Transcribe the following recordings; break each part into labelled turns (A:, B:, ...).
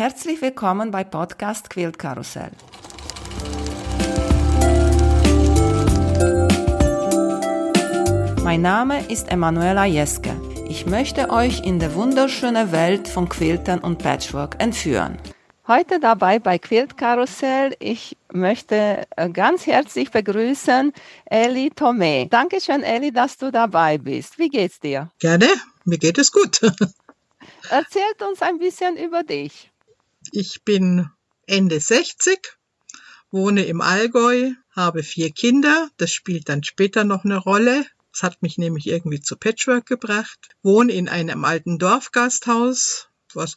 A: Herzlich willkommen bei Podcast Quilt Karussell. Mein Name ist Emanuela Jeske. Ich möchte euch in die wunderschöne Welt von Quiltern und Patchwork entführen. Heute dabei bei Quilt Karussell. Ich möchte äh, ganz herzlich begrüßen Eli Tomé. Dankeschön, Eli, dass du dabei bist. Wie geht's dir?
B: Gerne, mir geht es gut.
A: Erzählt uns ein bisschen über dich.
B: Ich bin Ende 60, wohne im Allgäu, habe vier Kinder. Das spielt dann später noch eine Rolle. Das hat mich nämlich irgendwie zu Patchwork gebracht. Wohne in einem alten Dorfgasthaus.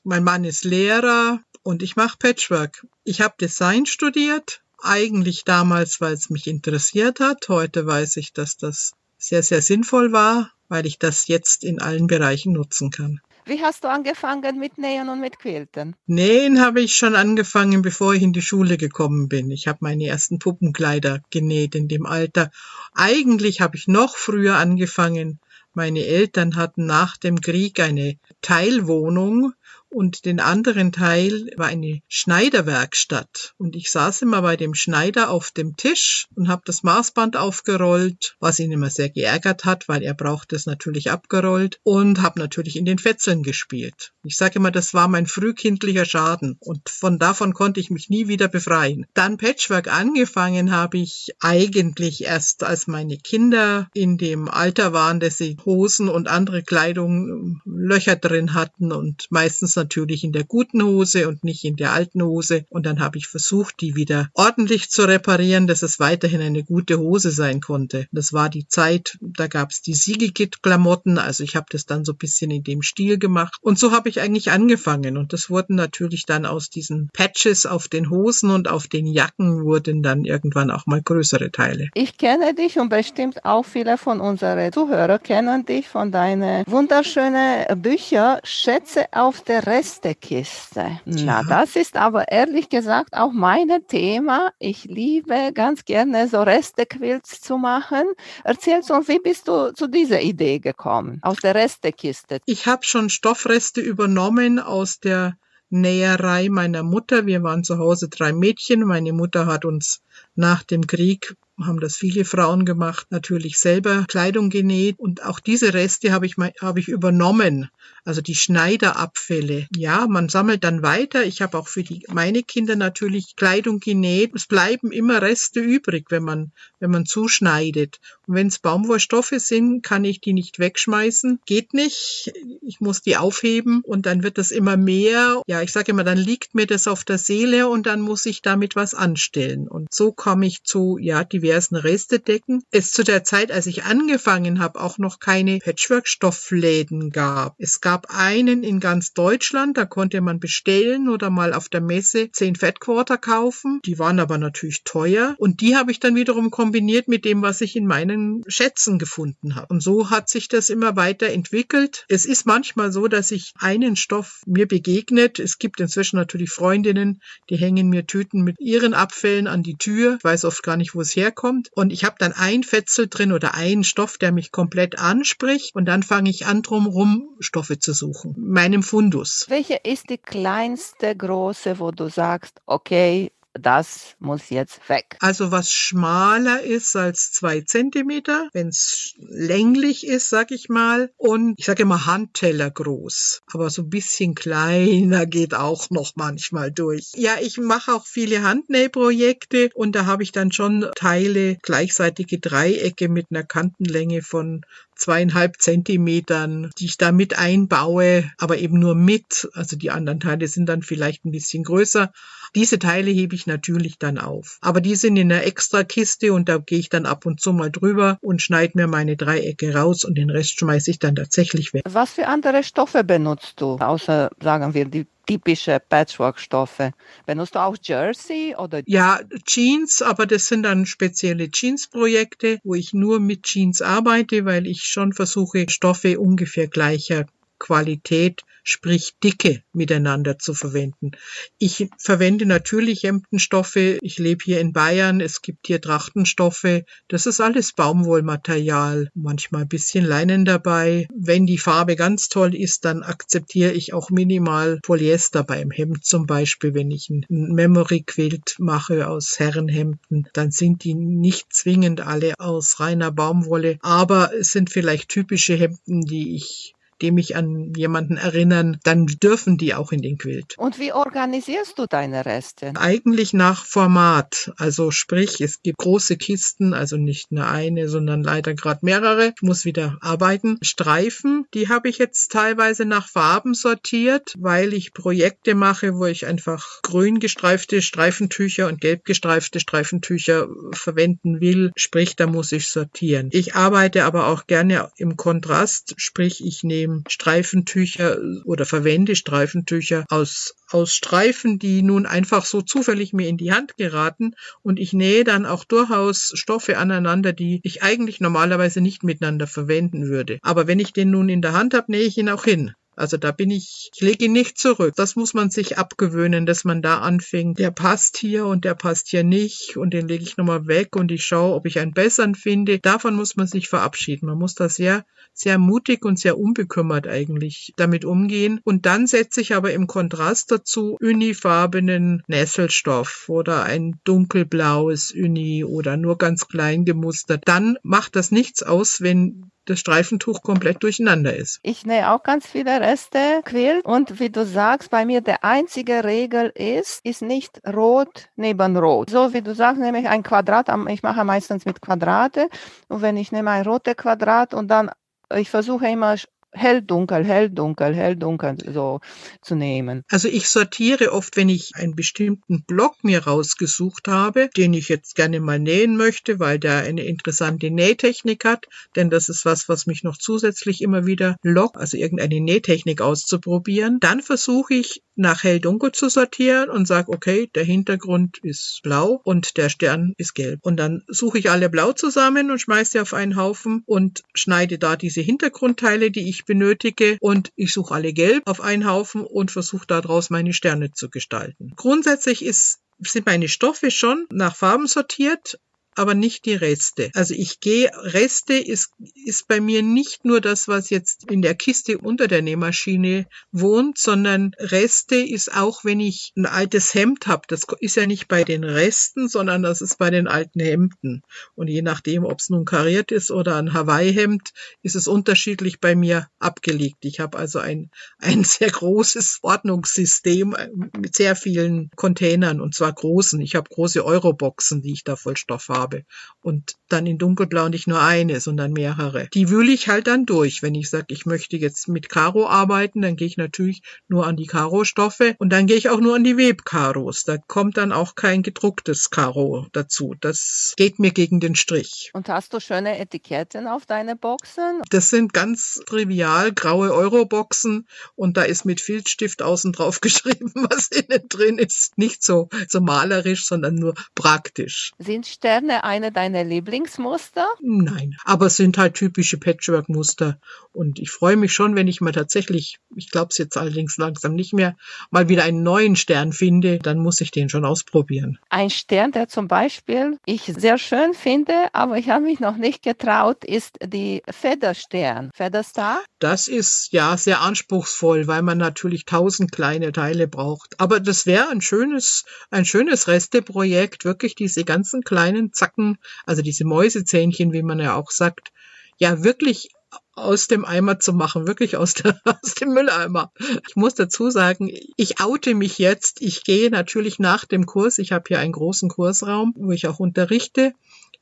B: Mein Mann ist Lehrer und ich mache Patchwork. Ich habe Design studiert. Eigentlich damals, weil es mich interessiert hat. Heute weiß ich, dass das sehr, sehr sinnvoll war, weil ich das jetzt in allen Bereichen nutzen kann.
A: Wie hast du angefangen mit Nähen und mit Quilten?
B: Nähen habe ich schon angefangen, bevor ich in die Schule gekommen bin. Ich habe meine ersten Puppenkleider genäht in dem Alter. Eigentlich habe ich noch früher angefangen. Meine Eltern hatten nach dem Krieg eine Teilwohnung und den anderen Teil war eine Schneiderwerkstatt. Und ich saß immer bei dem Schneider auf dem Tisch und habe das Maßband aufgerollt, was ihn immer sehr geärgert hat, weil er braucht es natürlich abgerollt und habe natürlich in den Fetzeln gespielt. Ich sage immer, das war mein frühkindlicher Schaden und von davon konnte ich mich nie wieder befreien. Dann Patchwork angefangen habe ich eigentlich erst, als meine Kinder in dem Alter waren, dass sie Hosen und andere Kleidung Löcher drin hatten und meistens natürlich in der guten Hose und nicht in der alten Hose. Und dann habe ich versucht, die wieder ordentlich zu reparieren, dass es weiterhin eine gute Hose sein konnte. Das war die Zeit, da gab es die Siegelkit-Klamotten, also ich habe das dann so ein bisschen in dem Stil gemacht. Und so habe ich eigentlich angefangen. Und das wurden natürlich dann aus diesen Patches auf den Hosen und auf den Jacken wurden dann irgendwann auch mal größere Teile.
A: Ich kenne dich und bestimmt auch viele von unseren Zuhörern kennen dich von deinen wunderschönen Büchern Schätze auf der Restekiste. Na, das ist aber ehrlich gesagt auch mein Thema. Ich liebe ganz gerne so Restequilts zu machen. Erzähl uns, wie bist du zu dieser Idee gekommen, aus der Restekiste?
B: Ich habe schon Stoffreste übernommen aus der Näherei meiner Mutter. Wir waren zu Hause drei Mädchen. Meine Mutter hat uns nach dem Krieg haben das viele Frauen gemacht, natürlich selber Kleidung genäht und auch diese Reste habe ich, habe ich übernommen also die Schneiderabfälle. Ja, man sammelt dann weiter. Ich habe auch für die, meine Kinder natürlich Kleidung genäht. Es bleiben immer Reste übrig, wenn man, wenn man zuschneidet. Und wenn es Baumwollstoffe sind, kann ich die nicht wegschmeißen. Geht nicht. Ich muss die aufheben und dann wird das immer mehr. Ja, ich sage immer, dann liegt mir das auf der Seele und dann muss ich damit was anstellen. Und so komme ich zu, ja, diversen Restedecken. Es zu der Zeit, als ich angefangen habe, auch noch keine Patchwork-Stoffläden gab. Es gab einen in ganz Deutschland, da konnte man bestellen oder mal auf der Messe zehn Fettquarter kaufen. Die waren aber natürlich teuer und die habe ich dann wiederum kombiniert mit dem, was ich in meinen Schätzen gefunden habe. Und so hat sich das immer weiter entwickelt. Es ist manchmal so, dass ich einen Stoff mir begegnet. Es gibt inzwischen natürlich Freundinnen, die hängen mir Tüten mit ihren Abfällen an die Tür. Ich weiß oft gar nicht, wo es herkommt. Und ich habe dann ein Fetzel drin oder einen Stoff, der mich komplett anspricht. Und dann fange ich an, drumherum Stoffe zu suchen, meinem Fundus.
A: Welche ist die kleinste große, wo du sagst, okay, das muss jetzt weg.
B: Also was schmaler ist als zwei Zentimeter, wenn es länglich ist, sag ich mal, und ich sage immer Handteller groß, aber so ein bisschen kleiner geht auch noch manchmal durch. Ja, ich mache auch viele Handnähprojekte und da habe ich dann schon Teile, gleichseitige Dreiecke mit einer Kantenlänge von zweieinhalb Zentimetern, die ich da mit einbaue, aber eben nur mit. Also die anderen Teile sind dann vielleicht ein bisschen größer. Diese Teile hebe ich natürlich dann auf. Aber die sind in einer extra Kiste und da gehe ich dann ab und zu mal drüber und schneide mir meine Dreiecke raus und den Rest schmeiße ich dann tatsächlich weg.
A: Was für andere Stoffe benutzt du, außer sagen wir die typische Patchwork-Stoffe. Benutzt du auch Jersey oder?
B: Ja, Jeans, aber das sind dann spezielle Jeans-Projekte, wo ich nur mit Jeans arbeite, weil ich schon versuche, Stoffe ungefähr gleicher Qualität sprich Dicke miteinander zu verwenden. Ich verwende natürlich Hemdenstoffe. Ich lebe hier in Bayern. Es gibt hier Trachtenstoffe. Das ist alles Baumwollmaterial. Manchmal ein bisschen Leinen dabei. Wenn die Farbe ganz toll ist, dann akzeptiere ich auch minimal Polyester beim Hemd zum Beispiel. Wenn ich ein Memory Quilt mache aus Herrenhemden, dann sind die nicht zwingend alle aus reiner Baumwolle. Aber es sind vielleicht typische Hemden, die ich die mich an jemanden erinnern, dann dürfen die auch in den Quilt.
A: Und wie organisierst du deine Reste?
B: Eigentlich nach Format. Also sprich, es gibt große Kisten, also nicht nur eine, sondern leider gerade mehrere. Ich muss wieder arbeiten. Streifen, die habe ich jetzt teilweise nach Farben sortiert, weil ich Projekte mache, wo ich einfach grün gestreifte Streifentücher und gelb gestreifte Streifentücher verwenden will. Sprich, da muss ich sortieren. Ich arbeite aber auch gerne im Kontrast, sprich, ich nehme Streifentücher oder verwende Streifentücher aus, aus Streifen, die nun einfach so zufällig mir in die Hand geraten und ich nähe dann auch durchaus Stoffe aneinander, die ich eigentlich normalerweise nicht miteinander verwenden würde. Aber wenn ich den nun in der Hand habe, nähe ich ihn auch hin. Also da bin ich, ich lege ihn nicht zurück. Das muss man sich abgewöhnen, dass man da anfängt. Der passt hier und der passt hier nicht und den lege ich nochmal weg und ich schaue, ob ich einen besseren finde. Davon muss man sich verabschieden. Man muss da sehr, sehr mutig und sehr unbekümmert eigentlich damit umgehen. Und dann setze ich aber im Kontrast dazu unifarbenen Nesselstoff oder ein dunkelblaues Uni oder nur ganz klein gemustert. Dann macht das nichts aus, wenn das Streifentuch komplett durcheinander ist.
A: Ich nähe auch ganz viele Reste Quilt und wie du sagst, bei mir der einzige Regel ist, ist nicht rot neben rot. So wie du sagst, nehme ich ein Quadrat, ich mache meistens mit Quadrate und wenn ich nehme ein rotes Quadrat und dann ich versuche immer hell, dunkel, hell, dunkel, hell, dunkel so zu nehmen.
B: Also ich sortiere oft, wenn ich einen bestimmten Block mir rausgesucht habe, den ich jetzt gerne mal nähen möchte, weil der eine interessante Nähtechnik hat, denn das ist was, was mich noch zusätzlich immer wieder lockt, also irgendeine Nähtechnik auszuprobieren. Dann versuche ich nach hell-dunkel zu sortieren und sage, okay, der Hintergrund ist blau und der Stern ist gelb. Und dann suche ich alle blau zusammen und schmeiße sie auf einen Haufen und schneide da diese Hintergrundteile, die ich benötige und ich suche alle gelb auf einen Haufen und versuche daraus meine Sterne zu gestalten. Grundsätzlich ist sind meine Stoffe schon nach Farben sortiert, aber nicht die Reste. Also ich gehe, Reste ist, ist bei mir nicht nur das, was jetzt in der Kiste unter der Nähmaschine wohnt, sondern Reste ist auch, wenn ich ein altes Hemd habe. Das ist ja nicht bei den Resten, sondern das ist bei den alten Hemden. Und je nachdem, ob es nun kariert ist oder ein Hawaii-Hemd, ist es unterschiedlich bei mir abgelegt. Ich habe also ein, ein sehr großes Ordnungssystem mit sehr vielen Containern und zwar großen. Ich habe große Euroboxen, die ich da voll Stoff habe. Farbe. Und dann in dunkelblau nicht nur eine, sondern mehrere. Die wühle ich halt dann durch. Wenn ich sage, ich möchte jetzt mit Karo arbeiten, dann gehe ich natürlich nur an die Karo-Stoffe und dann gehe ich auch nur an die Webkaros. Da kommt dann auch kein gedrucktes Karo dazu. Das geht mir gegen den Strich.
A: Und hast du schöne Etiketten auf deine Boxen?
B: Das sind ganz trivial graue Euro-Boxen und da ist mit Filzstift außen drauf geschrieben, was innen drin ist. Nicht so, so malerisch, sondern nur praktisch.
A: Sind Sterne Sterne eine deiner Lieblingsmuster?
B: Nein, aber es sind halt typische Patchwork-Muster. Und ich freue mich schon, wenn ich mal tatsächlich, ich glaube es jetzt allerdings langsam nicht mehr, mal wieder einen neuen Stern finde, dann muss ich den schon ausprobieren.
A: Ein Stern, der zum Beispiel ich sehr schön finde, aber ich habe mich noch nicht getraut, ist die Federstern. Federstar?
B: Das ist ja sehr anspruchsvoll, weil man natürlich tausend kleine Teile braucht. Aber das wäre ein schönes, ein schönes Resteprojekt, wirklich diese ganzen kleinen Zacken, also diese Mäusezähnchen, wie man ja auch sagt, ja wirklich aus dem Eimer zu machen, wirklich aus, der, aus dem Mülleimer. Ich muss dazu sagen, ich oute mich jetzt. Ich gehe natürlich nach dem Kurs. Ich habe hier einen großen Kursraum, wo ich auch unterrichte.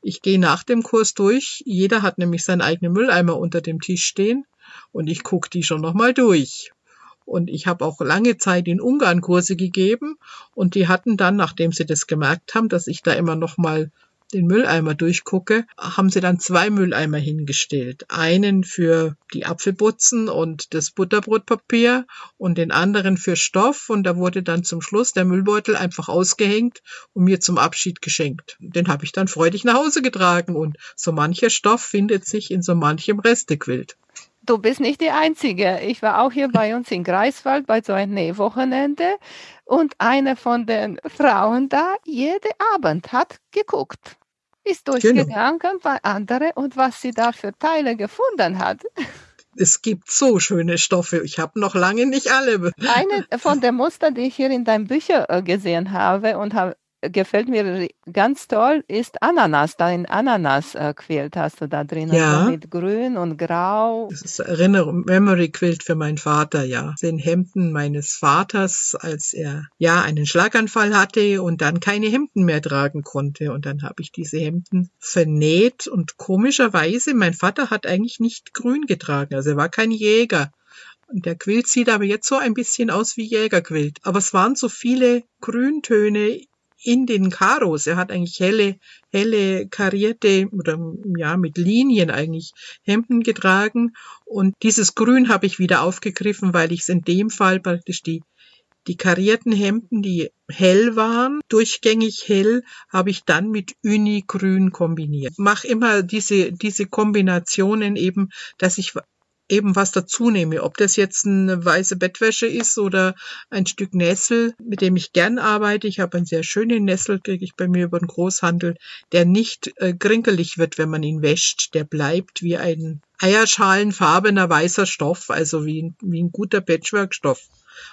B: Ich gehe nach dem Kurs durch. Jeder hat nämlich seinen eigenen Mülleimer unter dem Tisch stehen und ich gucke die schon nochmal durch. Und ich habe auch lange Zeit in Ungarn Kurse gegeben und die hatten dann, nachdem sie das gemerkt haben, dass ich da immer noch mal den Mülleimer durchgucke, haben sie dann zwei Mülleimer hingestellt. Einen für die Apfelbutzen und das Butterbrotpapier und den anderen für Stoff. Und da wurde dann zum Schluss der Müllbeutel einfach ausgehängt und mir zum Abschied geschenkt. Den habe ich dann freudig nach Hause getragen und so mancher Stoff findet sich in so manchem Restequilt.
A: Du bist nicht die Einzige. Ich war auch hier bei uns in Greifswald bei so einem Nähwochenende und eine von den Frauen da jeden Abend hat geguckt, ist genau. durchgegangen genau. bei anderen und was sie da für Teile gefunden hat.
B: Es gibt so schöne Stoffe. Ich habe noch lange nicht alle.
A: Eine von den Mustern, die ich hier in deinen Büchern äh, gesehen habe und habe gefällt mir ganz toll, ist Ananas. Dein Ananas-Quilt hast du da drin.
B: Ja.
A: Also mit Grün und Grau.
B: Das ist Erinnerung, Memory-Quilt für meinen Vater, ja. Sind Hemden meines Vaters, als er ja einen Schlaganfall hatte und dann keine Hemden mehr tragen konnte. Und dann habe ich diese Hemden vernäht und komischerweise, mein Vater hat eigentlich nicht grün getragen. Also er war kein Jäger. Und der Quilt sieht aber jetzt so ein bisschen aus wie Jägerquilt. Aber es waren so viele Grüntöne in den Karos. Er hat eigentlich helle, helle karierte oder ja mit Linien eigentlich Hemden getragen und dieses Grün habe ich wieder aufgegriffen, weil ich es in dem Fall praktisch die die karierten Hemden, die hell waren, durchgängig hell, habe ich dann mit Unigrün kombiniert. Mach immer diese, diese Kombinationen eben, dass ich eben was dazu nehme. Ob das jetzt eine weiße Bettwäsche ist oder ein Stück Nessel, mit dem ich gern arbeite. Ich habe einen sehr schönen Nessel, kriege ich bei mir über den Großhandel, der nicht äh, krinkelig wird, wenn man ihn wäscht. Der bleibt wie ein eierschalenfarbener weißer Stoff, also wie, ein, wie ein guter Patchwork-Stoff.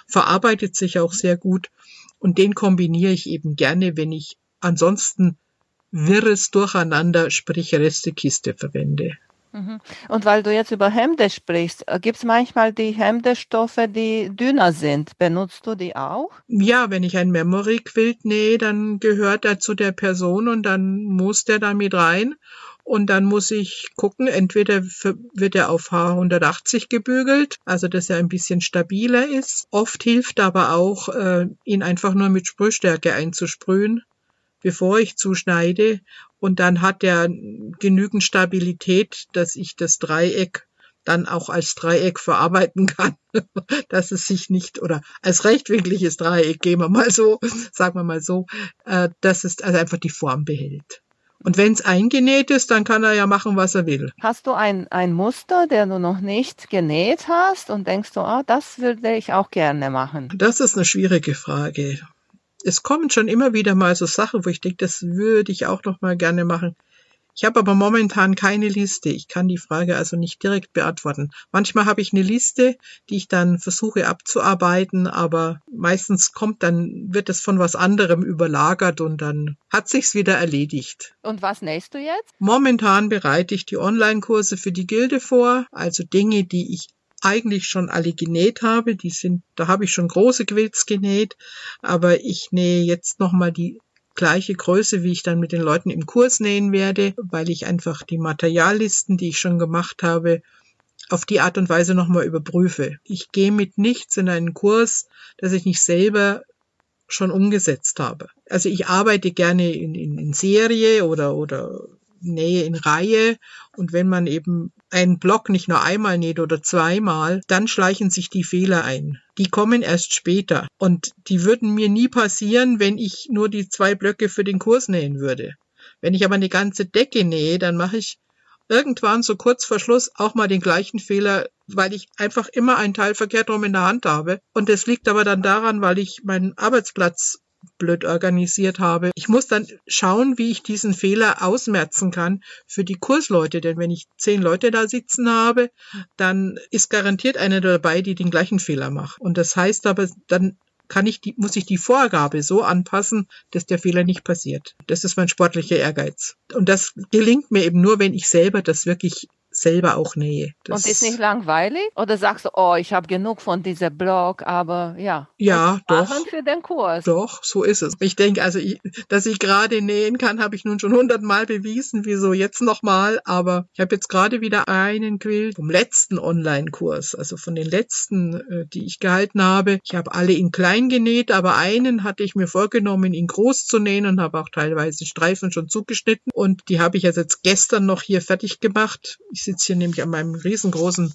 B: Verarbeitet sich auch sehr gut. Und den kombiniere ich eben gerne, wenn ich ansonsten wirres Durcheinander, sprich Restekiste verwende.
A: Mhm. Und weil du jetzt über Hemde sprichst, äh, gibt es manchmal die Hemdestoffe, die dünner sind. Benutzt du die auch?
B: Ja, wenn ich ein Memory-Quilt nähe, dann gehört er zu der Person und dann muss der da mit rein. Und dann muss ich gucken, entweder wird er auf H180 gebügelt, also dass er ein bisschen stabiler ist. Oft hilft aber auch, äh, ihn einfach nur mit Sprühstärke einzusprühen bevor ich zuschneide. Und dann hat er genügend Stabilität, dass ich das Dreieck dann auch als Dreieck verarbeiten kann, dass es sich nicht oder als rechtwinkliges Dreieck, gehen wir mal so, sagen wir mal so, äh, dass es also einfach die Form behält. Und wenn es eingenäht ist, dann kann er ja machen, was er will.
A: Hast du ein, ein Muster, der du noch nicht genäht hast und denkst du, ah, das würde ich auch gerne machen?
B: Das ist eine schwierige Frage es kommen schon immer wieder mal so Sachen, wo ich denke, das würde ich auch noch mal gerne machen. Ich habe aber momentan keine Liste. Ich kann die Frage also nicht direkt beantworten. Manchmal habe ich eine Liste, die ich dann versuche abzuarbeiten, aber meistens kommt dann, wird es von was anderem überlagert und dann hat sich's wieder erledigt.
A: Und was nähst du jetzt?
B: Momentan bereite ich die Online-Kurse für die Gilde vor, also Dinge, die ich eigentlich schon alle genäht habe. Die sind, da habe ich schon große Quilts genäht, aber ich nähe jetzt nochmal die gleiche Größe, wie ich dann mit den Leuten im Kurs nähen werde, weil ich einfach die Materiallisten, die ich schon gemacht habe, auf die Art und Weise nochmal überprüfe. Ich gehe mit nichts in einen Kurs, das ich nicht selber schon umgesetzt habe. Also ich arbeite gerne in, in, in Serie oder, oder Nähe in Reihe. Und wenn man eben einen Block nicht nur einmal näht oder zweimal, dann schleichen sich die Fehler ein. Die kommen erst später. Und die würden mir nie passieren, wenn ich nur die zwei Blöcke für den Kurs nähen würde. Wenn ich aber eine ganze Decke nähe, dann mache ich irgendwann so kurz vor Schluss auch mal den gleichen Fehler, weil ich einfach immer einen Teil verkehrt rum in der Hand habe. Und das liegt aber dann daran, weil ich meinen Arbeitsplatz blöd organisiert habe. Ich muss dann schauen, wie ich diesen Fehler ausmerzen kann für die Kursleute. Denn wenn ich zehn Leute da sitzen habe, dann ist garantiert einer dabei, die den gleichen Fehler macht. Und das heißt aber, dann kann ich die, muss ich die Vorgabe so anpassen, dass der Fehler nicht passiert. Das ist mein sportlicher Ehrgeiz. Und das gelingt mir eben nur, wenn ich selber das wirklich selber auch nähe.
A: Das und ist nicht langweilig? Oder sagst du, oh, ich habe genug von diesem Blog, aber ja.
B: Ja, doch.
A: für den Kurs.
B: Doch, so ist es. Ich denke, also, ich, dass ich gerade nähen kann, habe ich nun schon hundertmal bewiesen. Wieso jetzt nochmal? Aber ich habe jetzt gerade wieder einen Quilt vom letzten Online-Kurs, also von den letzten, äh, die ich gehalten habe. Ich habe alle in klein genäht, aber einen hatte ich mir vorgenommen, ihn groß zu nähen und habe auch teilweise Streifen schon zugeschnitten. Und die habe ich also jetzt gestern noch hier fertig gemacht. Ich sitze hier nämlich an meinem riesengroßen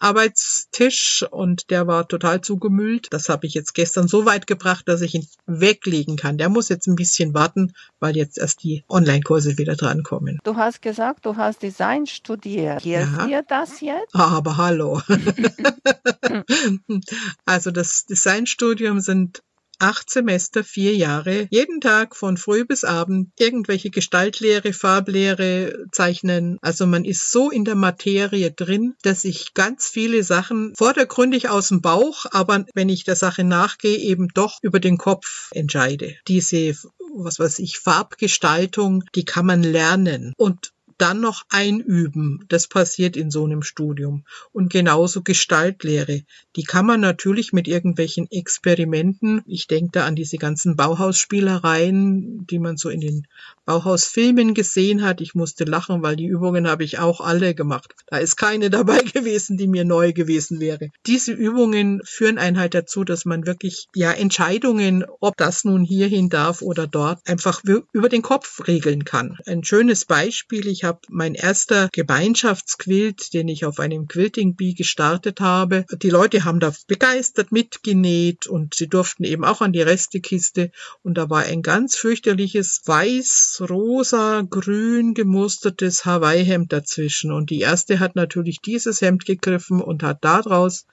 B: Arbeitstisch und der war total zugemüllt. Das habe ich jetzt gestern so weit gebracht, dass ich ihn weglegen kann. Der muss jetzt ein bisschen warten, weil jetzt erst die Online-Kurse wieder drankommen.
A: Du hast gesagt, du hast Design studiert. Hilft ja. dir das jetzt?
B: Aber hallo. also das Designstudium sind acht Semester, vier Jahre, jeden Tag von früh bis abend irgendwelche Gestaltlehre, Farblehre zeichnen. Also man ist so in der Materie drin, dass ich ganz viele Sachen vordergründig aus dem Bauch, aber wenn ich der Sache nachgehe, eben doch über den Kopf entscheide. Diese was weiß ich, Farbgestaltung, die kann man lernen. Und dann noch einüben. Das passiert in so einem Studium. Und genauso Gestaltlehre. Die kann man natürlich mit irgendwelchen Experimenten, ich denke da an diese ganzen Bauhausspielereien, die man so in den Bauhausfilmen gesehen hat. Ich musste lachen, weil die Übungen habe ich auch alle gemacht. Da ist keine dabei gewesen, die mir neu gewesen wäre. Diese Übungen führen einen halt dazu, dass man wirklich, ja, Entscheidungen, ob das nun hierhin darf oder dort, einfach über den Kopf regeln kann. Ein schönes Beispiel, ich habe mein erster Gemeinschaftsquilt, den ich auf einem Quilting Bee gestartet habe. Die Leute haben da begeistert mitgenäht und sie durften eben auch an die Restekiste und da war ein ganz fürchterliches weiß, rosa, grün gemustertes Hawaii-Hemd dazwischen und die erste hat natürlich dieses Hemd gegriffen und hat daraus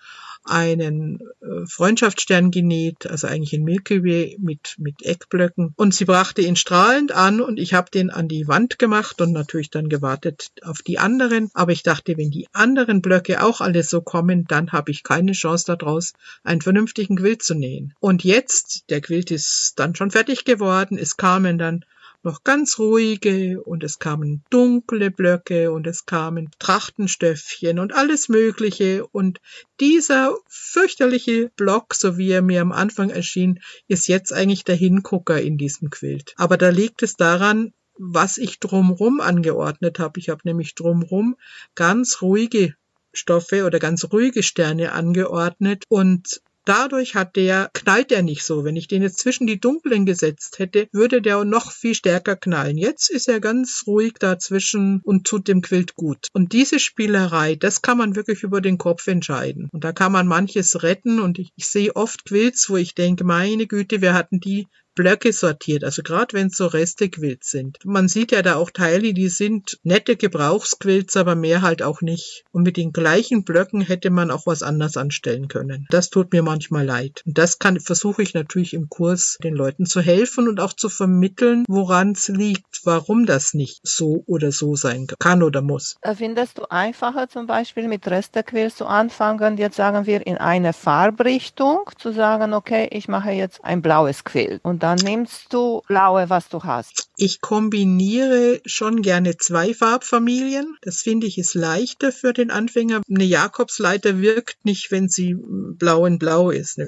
B: einen äh, Freundschaftsstern genäht, also eigentlich ein Milky Way mit, mit Eckblöcken. Und sie brachte ihn strahlend an und ich habe den an die Wand gemacht und natürlich dann gewartet auf die anderen. Aber ich dachte, wenn die anderen Blöcke auch alle so kommen, dann habe ich keine Chance daraus, einen vernünftigen Quilt zu nähen. Und jetzt, der Quilt ist dann schon fertig geworden, es kamen dann noch ganz ruhige und es kamen dunkle Blöcke und es kamen Trachtenstöffchen und alles Mögliche und dieser fürchterliche Block, so wie er mir am Anfang erschien, ist jetzt eigentlich der Hingucker in diesem Quilt. Aber da liegt es daran, was ich drumrum angeordnet habe. Ich habe nämlich drumrum ganz ruhige Stoffe oder ganz ruhige Sterne angeordnet und Dadurch hat der, knallt er nicht so. Wenn ich den jetzt zwischen die dunklen gesetzt hätte, würde der noch viel stärker knallen. Jetzt ist er ganz ruhig dazwischen und tut dem Quilt gut. Und diese Spielerei, das kann man wirklich über den Kopf entscheiden. Und da kann man manches retten und ich, ich sehe oft Quilts, wo ich denke, meine Güte, wir hatten die Blöcke sortiert, also gerade wenn es so Restequilts sind. Man sieht ja da auch Teile, die sind nette Gebrauchsquilts, aber mehr halt auch nicht. Und mit den gleichen Blöcken hätte man auch was anders anstellen können. Das tut mir manchmal leid. Und das kann versuche ich natürlich im Kurs den Leuten zu helfen und auch zu vermitteln, woran es liegt, warum das nicht so oder so sein kann oder muss.
A: Äh, findest du einfacher zum Beispiel mit Restequilts zu anfangen, jetzt sagen wir in eine Farbrichtung, zu sagen, okay, ich mache jetzt ein blaues Quilt und dann nimmst du blaue, was du hast.
B: Ich kombiniere schon gerne zwei Farbfamilien. Das finde ich ist leichter für den Anfänger. Eine Jakobsleiter wirkt nicht, wenn sie blau in blau ist.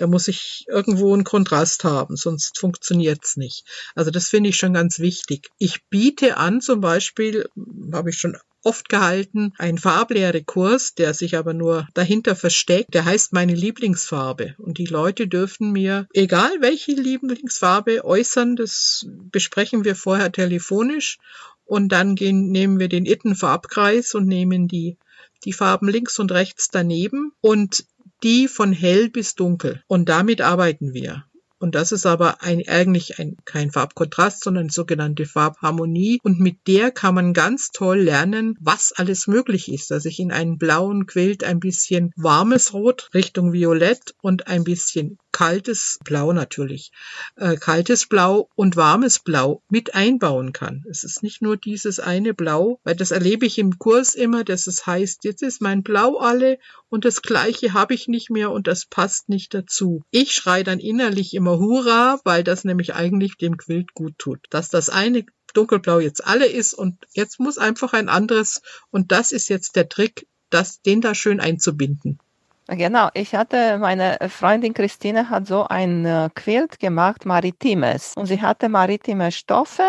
B: Da muss ich irgendwo einen Kontrast haben, sonst funktioniert's nicht. Also das finde ich schon ganz wichtig. Ich biete an, zum Beispiel, habe ich schon oft gehalten, ein Farblehre-Kurs, der sich aber nur dahinter versteckt. Der heißt meine Lieblingsfarbe. Und die Leute dürfen mir, egal welche Lieblingsfarbe, äußern. Das besprechen wir vorher telefonisch. Und dann gehen, nehmen wir den Itten-Farbkreis und nehmen die, die Farben links und rechts daneben und die von hell bis dunkel. Und damit arbeiten wir. Und das ist aber ein, eigentlich ein, kein Farbkontrast, sondern sogenannte Farbharmonie. Und mit der kann man ganz toll lernen, was alles möglich ist. Dass ich in einen blauen Quilt ein bisschen warmes Rot Richtung Violett und ein bisschen kaltes Blau natürlich, äh, kaltes Blau und warmes Blau mit einbauen kann. Es ist nicht nur dieses eine Blau, weil das erlebe ich im Kurs immer, dass es heißt, jetzt ist mein Blau alle und das gleiche habe ich nicht mehr und das passt nicht dazu. Ich schreie dann innerlich immer Hurra, weil das nämlich eigentlich dem Quilt gut tut. Dass das eine dunkelblau jetzt alle ist und jetzt muss einfach ein anderes und das ist jetzt der Trick, das, den da schön einzubinden.
A: Genau, ich hatte, meine Freundin Christine hat so ein äh, Quilt gemacht, maritimes. Und sie hatte maritime Stoffe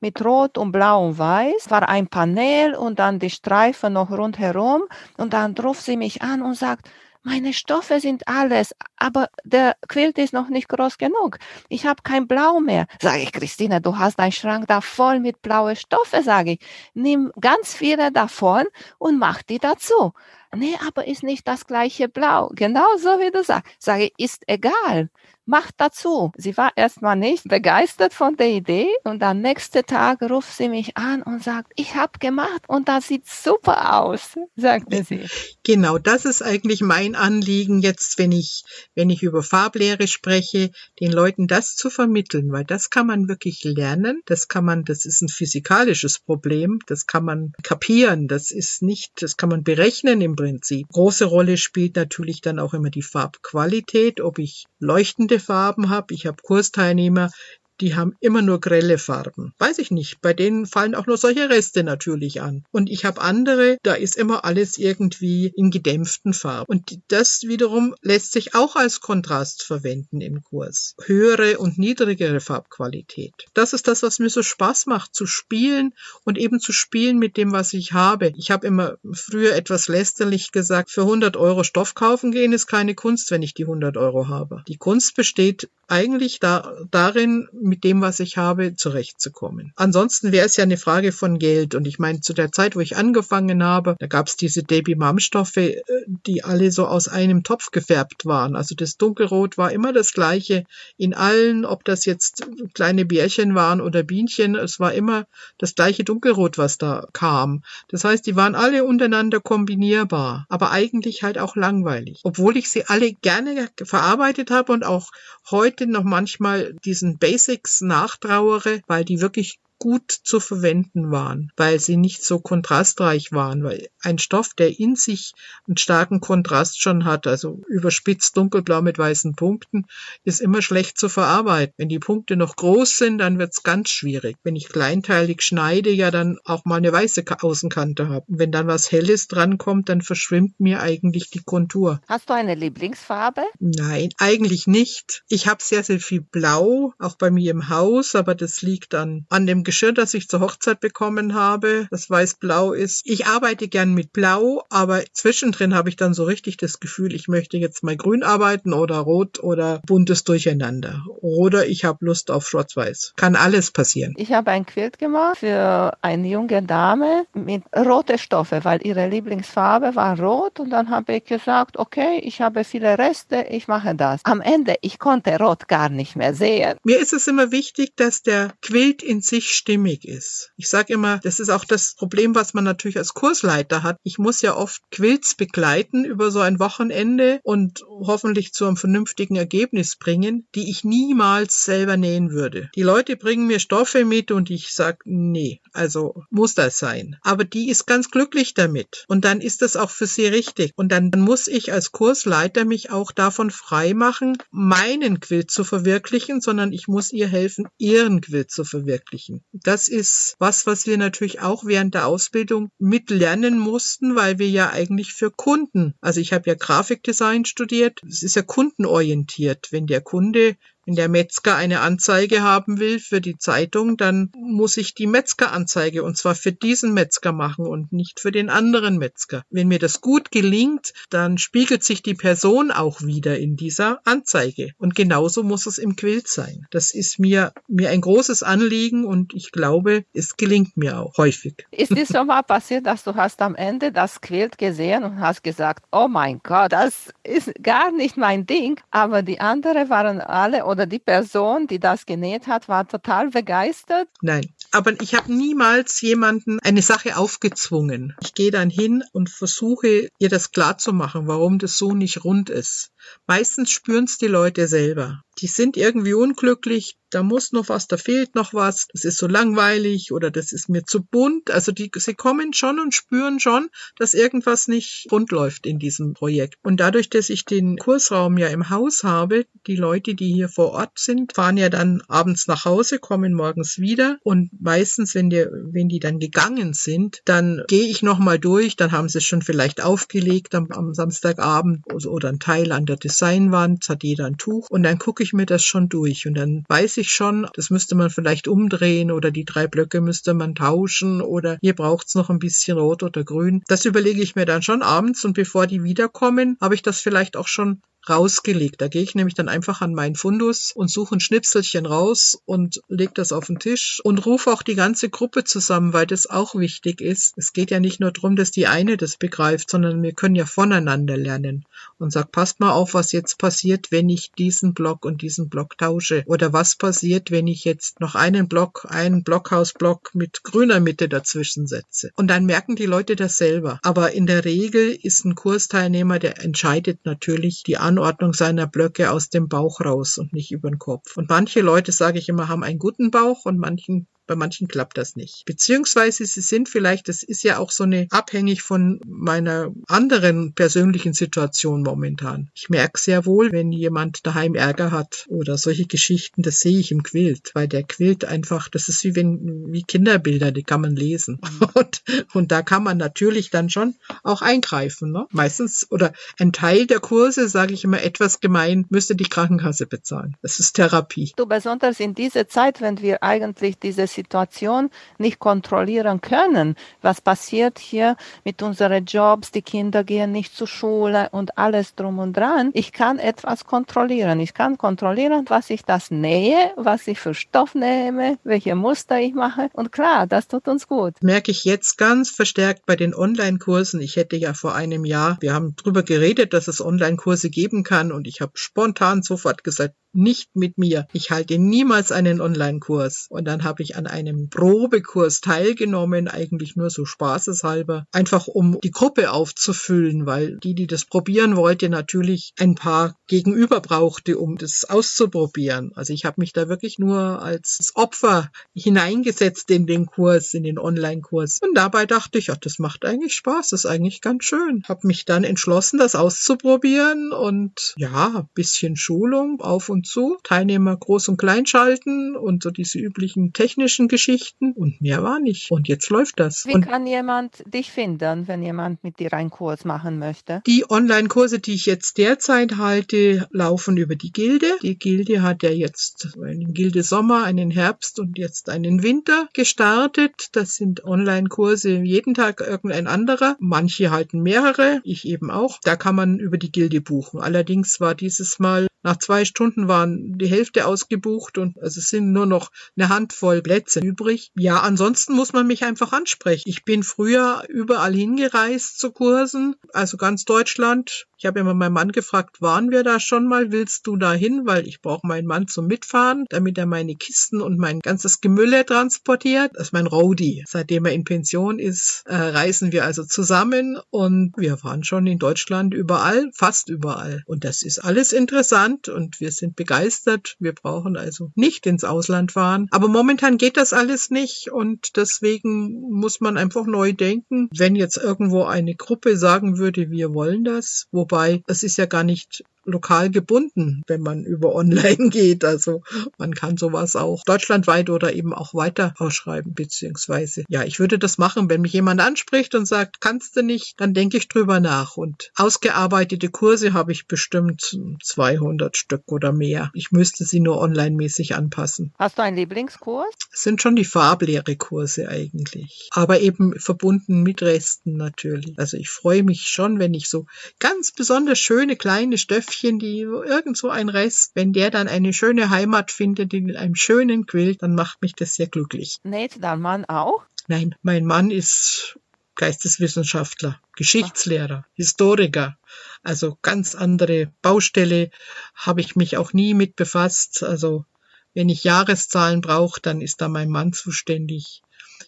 A: mit Rot und Blau und Weiß. War ein Panel und dann die Streifen noch rundherum. Und dann ruft sie mich an und sagt, meine Stoffe sind alles, aber der Quilt ist noch nicht groß genug. Ich habe kein Blau mehr. Sage ich, Christine, du hast einen Schrank da voll mit blaue Stoffe, sage ich. Nimm ganz viele davon und mach die dazu. Nee, aber ist nicht das gleiche Blau. Genau so wie du sagst. Sage, ist egal macht dazu. Sie war erstmal nicht begeistert von der Idee und am nächsten Tag ruft sie mich an und sagt, ich habe gemacht und das sieht super aus, sagte sie.
B: Genau, das ist eigentlich mein Anliegen jetzt, wenn ich, wenn ich über Farblehre spreche, den Leuten das zu vermitteln, weil das kann man wirklich lernen, das kann man, das ist ein physikalisches Problem, das kann man kapieren, das ist nicht, das kann man berechnen im Prinzip. Große Rolle spielt natürlich dann auch immer die Farbqualität, ob ich leuchtende Farben habe. Ich habe Kursteilnehmer, die haben immer nur grelle Farben. Weiß ich nicht. Bei denen fallen auch nur solche Reste natürlich an. Und ich habe andere, da ist immer alles irgendwie in gedämpften Farben. Und das wiederum lässt sich auch als Kontrast verwenden im Kurs. Höhere und niedrigere Farbqualität. Das ist das, was mir so Spaß macht, zu spielen und eben zu spielen mit dem, was ich habe. Ich habe immer früher etwas lästerlich gesagt, für 100 Euro Stoff kaufen gehen ist keine Kunst, wenn ich die 100 Euro habe. Die Kunst besteht eigentlich da, darin, mit dem, was ich habe, zurechtzukommen. Ansonsten wäre es ja eine Frage von Geld. Und ich meine, zu der Zeit, wo ich angefangen habe, da gab es diese Debbie Mum Stoffe, äh, die alle so aus einem Topf gefärbt waren. Also das Dunkelrot war immer das gleiche in allen, ob das jetzt kleine Bärchen waren oder Bienchen. Es war immer das gleiche Dunkelrot, was da kam. Das heißt, die waren alle untereinander kombinierbar, aber eigentlich halt auch langweilig. Obwohl ich sie alle gerne verarbeitet habe und auch heute noch manchmal diesen Basic Basics nachtrauere, weil die wirklich gut zu verwenden waren, weil sie nicht so kontrastreich waren, weil ein Stoff, der in sich einen starken Kontrast schon hat, also überspitzt dunkelblau mit weißen Punkten, ist immer schlecht zu verarbeiten. Wenn die Punkte noch groß sind, dann wird es ganz schwierig. Wenn ich kleinteilig schneide, ja dann auch mal eine weiße Außenkante habe. wenn dann was Helles drankommt, dann verschwimmt mir eigentlich die Kontur.
A: Hast du eine Lieblingsfarbe?
B: Nein, eigentlich nicht. Ich habe sehr, sehr viel Blau, auch bei mir im Haus, aber das liegt dann an dem Geschirr, das ich zur Hochzeit bekommen habe, das weiß-blau ist. Ich arbeite gern mit Blau, aber zwischendrin habe ich dann so richtig das Gefühl, ich möchte jetzt mal grün arbeiten oder rot oder buntes Durcheinander. Oder ich habe Lust auf schwarz-weiß. Kann alles passieren.
A: Ich habe ein Quilt gemacht für eine junge Dame mit rote Stoffe, weil ihre Lieblingsfarbe war rot und dann habe ich gesagt, okay, ich habe viele Reste, ich mache das. Am Ende, ich konnte rot gar nicht mehr sehen.
B: Mir ist es immer wichtig, dass der Quilt in sich stimmig ist. Ich sage immer, das ist auch das Problem, was man natürlich als Kursleiter hat. Ich muss ja oft Quilts begleiten über so ein Wochenende und hoffentlich zu einem vernünftigen Ergebnis bringen, die ich niemals selber nähen würde. Die Leute bringen mir Stoffe mit und ich sage, nee, also muss das sein. Aber die ist ganz glücklich damit und dann ist das auch für sie richtig. Und dann muss ich als Kursleiter mich auch davon frei machen, meinen Quilt zu verwirklichen, sondern ich muss ihr helfen, ihren Quilt zu verwirklichen. Das ist was, was wir natürlich auch während der Ausbildung mitlernen mussten, weil wir ja eigentlich für Kunden, also ich habe ja Grafikdesign studiert, es ist ja kundenorientiert. Wenn der Kunde wenn der Metzger eine Anzeige haben will für die Zeitung, dann muss ich die Metzgeranzeige und zwar für diesen Metzger machen und nicht für den anderen Metzger. Wenn mir das gut gelingt, dann spiegelt sich die Person auch wieder in dieser Anzeige. Und genauso muss es im Quilt sein. Das ist mir, mir ein großes Anliegen und ich glaube, es gelingt mir auch häufig.
A: Ist es schon mal passiert, dass du hast am Ende das Quilt gesehen und hast gesagt, oh mein Gott, das ist gar nicht mein Ding, aber die anderen waren alle oder die Person, die das genäht hat, war total begeistert?
B: Nein, aber ich habe niemals jemanden eine Sache aufgezwungen. Ich gehe dann hin und versuche ihr das klarzumachen, warum das so nicht rund ist. Meistens spüren es die Leute selber. Die sind irgendwie unglücklich, da muss noch was, da fehlt noch was, das ist so langweilig oder das ist mir zu bunt. Also die, sie kommen schon und spüren schon, dass irgendwas nicht rund läuft in diesem Projekt. Und dadurch, dass ich den Kursraum ja im Haus habe, die Leute, die hier vor Ort sind, fahren ja dann abends nach Hause, kommen morgens wieder und meistens, wenn die, wenn die dann gegangen sind, dann gehe ich nochmal durch, dann haben sie es schon vielleicht aufgelegt am, am Samstagabend oder ein Teil an der der Designwand hat jeder ein Tuch und dann gucke ich mir das schon durch und dann weiß ich schon, das müsste man vielleicht umdrehen oder die drei Blöcke müsste man tauschen oder hier braucht's noch ein bisschen rot oder grün. Das überlege ich mir dann schon abends und bevor die wiederkommen, habe ich das vielleicht auch schon rausgelegt. Da gehe ich nämlich dann einfach an meinen Fundus und suche ein Schnipselchen raus und lege das auf den Tisch und rufe auch die ganze Gruppe zusammen, weil das auch wichtig ist. Es geht ja nicht nur darum, dass die eine das begreift, sondern wir können ja voneinander lernen und sag, passt mal auf, was jetzt passiert, wenn ich diesen Block und diesen Block tausche. Oder was passiert, wenn ich jetzt noch einen Block, einen Blockhausblock mit grüner Mitte dazwischen setze. Und dann merken die Leute das selber. Aber in der Regel ist ein Kursteilnehmer, der entscheidet natürlich die Anordnung seiner Blöcke aus dem Bauch raus und nicht über den Kopf. Und manche Leute, sage ich immer, haben einen guten Bauch und manchen bei manchen klappt das nicht. Beziehungsweise sie sind vielleicht, das ist ja auch so eine abhängig von meiner anderen persönlichen Situation momentan. Ich merke sehr wohl, wenn jemand daheim Ärger hat oder solche Geschichten, das sehe ich im Quilt, weil der Quilt einfach, das ist wie wenn, wie Kinderbilder, die kann man lesen. Mhm. Und, und da kann man natürlich dann schon auch eingreifen. Ne? Meistens oder ein Teil der Kurse, sage ich immer etwas gemein, müsste die Krankenkasse bezahlen. Das ist Therapie.
A: Du besonders in dieser Zeit, wenn wir eigentlich dieses Situation nicht kontrollieren können. Was passiert hier mit unseren Jobs? Die Kinder gehen nicht zur Schule und alles drum und dran. Ich kann etwas kontrollieren. Ich kann kontrollieren, was ich das nähe, was ich für Stoff nehme, welche Muster ich mache. Und klar, das tut uns gut.
B: Merke ich jetzt ganz verstärkt bei den Online-Kursen. Ich hätte ja vor einem Jahr, wir haben darüber geredet, dass es Online-Kurse geben kann und ich habe spontan sofort gesagt, nicht mit mir. Ich halte niemals einen Online-Kurs. Und dann habe ich an einem Probekurs teilgenommen, eigentlich nur so spaßeshalber, einfach um die Gruppe aufzufüllen, weil die, die das probieren wollte, natürlich ein paar Gegenüber brauchte, um das auszuprobieren. Also ich habe mich da wirklich nur als Opfer hineingesetzt in den Kurs, in den Online-Kurs. Und dabei dachte ich, ja, das macht eigentlich Spaß, das ist eigentlich ganz schön. Habe mich dann entschlossen, das auszuprobieren und ja, bisschen Schulung auf und zu, Teilnehmer groß und klein schalten und so diese üblichen technischen Geschichten und mehr war nicht. Und jetzt läuft das.
A: Wie
B: und
A: kann jemand dich finden, wenn jemand mit dir einen Kurs machen möchte?
B: Die Online-Kurse, die ich jetzt derzeit halte, laufen über die Gilde. Die Gilde hat ja jetzt einen Gilde Sommer, einen Herbst und jetzt einen Winter gestartet. Das sind Online-Kurse, jeden Tag irgendein anderer. Manche halten mehrere, ich eben auch. Da kann man über die Gilde buchen. Allerdings war dieses Mal nach zwei Stunden waren die Hälfte ausgebucht und also es sind nur noch eine Handvoll Plätze übrig. Ja, ansonsten muss man mich einfach ansprechen. Ich bin früher überall hingereist zu Kursen, also ganz Deutschland. Ich habe immer meinen Mann gefragt, waren wir da schon mal? Willst du da hin? Weil ich brauche meinen Mann zum Mitfahren, damit er meine Kisten und mein ganzes Gemülle transportiert. Das ist mein Rowdy. Seitdem er in Pension ist, äh, reisen wir also zusammen und wir waren schon in Deutschland überall, fast überall. Und das ist alles interessant und wir sind begeistert. Wir brauchen also nicht ins Ausland fahren. Aber momentan geht das alles nicht und deswegen muss man einfach neu denken. Wenn jetzt irgendwo eine Gruppe sagen würde, wir wollen das, wobei Wobei, es ist ja gar nicht lokal gebunden, wenn man über online geht. Also man kann sowas auch deutschlandweit oder eben auch weiter ausschreiben, beziehungsweise ja, ich würde das machen, wenn mich jemand anspricht und sagt, kannst du nicht, dann denke ich drüber nach. Und ausgearbeitete Kurse habe ich bestimmt 200 Stück oder mehr. Ich müsste sie nur online-mäßig anpassen.
A: Hast du einen Lieblingskurs?
B: Es sind schon die Farblehre-Kurse eigentlich, aber eben verbunden mit Resten natürlich. Also ich freue mich schon, wenn ich so ganz besonders schöne kleine Stöffchen Tröpfchen, die irgend so ein Rest, wenn der dann eine schöne Heimat findet in einem schönen Quilt, dann macht mich das sehr glücklich.
A: Näht dein Mann auch?
B: Nein, mein Mann ist Geisteswissenschaftler, Geschichtslehrer, Historiker. Also ganz andere Baustelle habe ich mich auch nie mit befasst. Also wenn ich Jahreszahlen brauche, dann ist da mein Mann zuständig.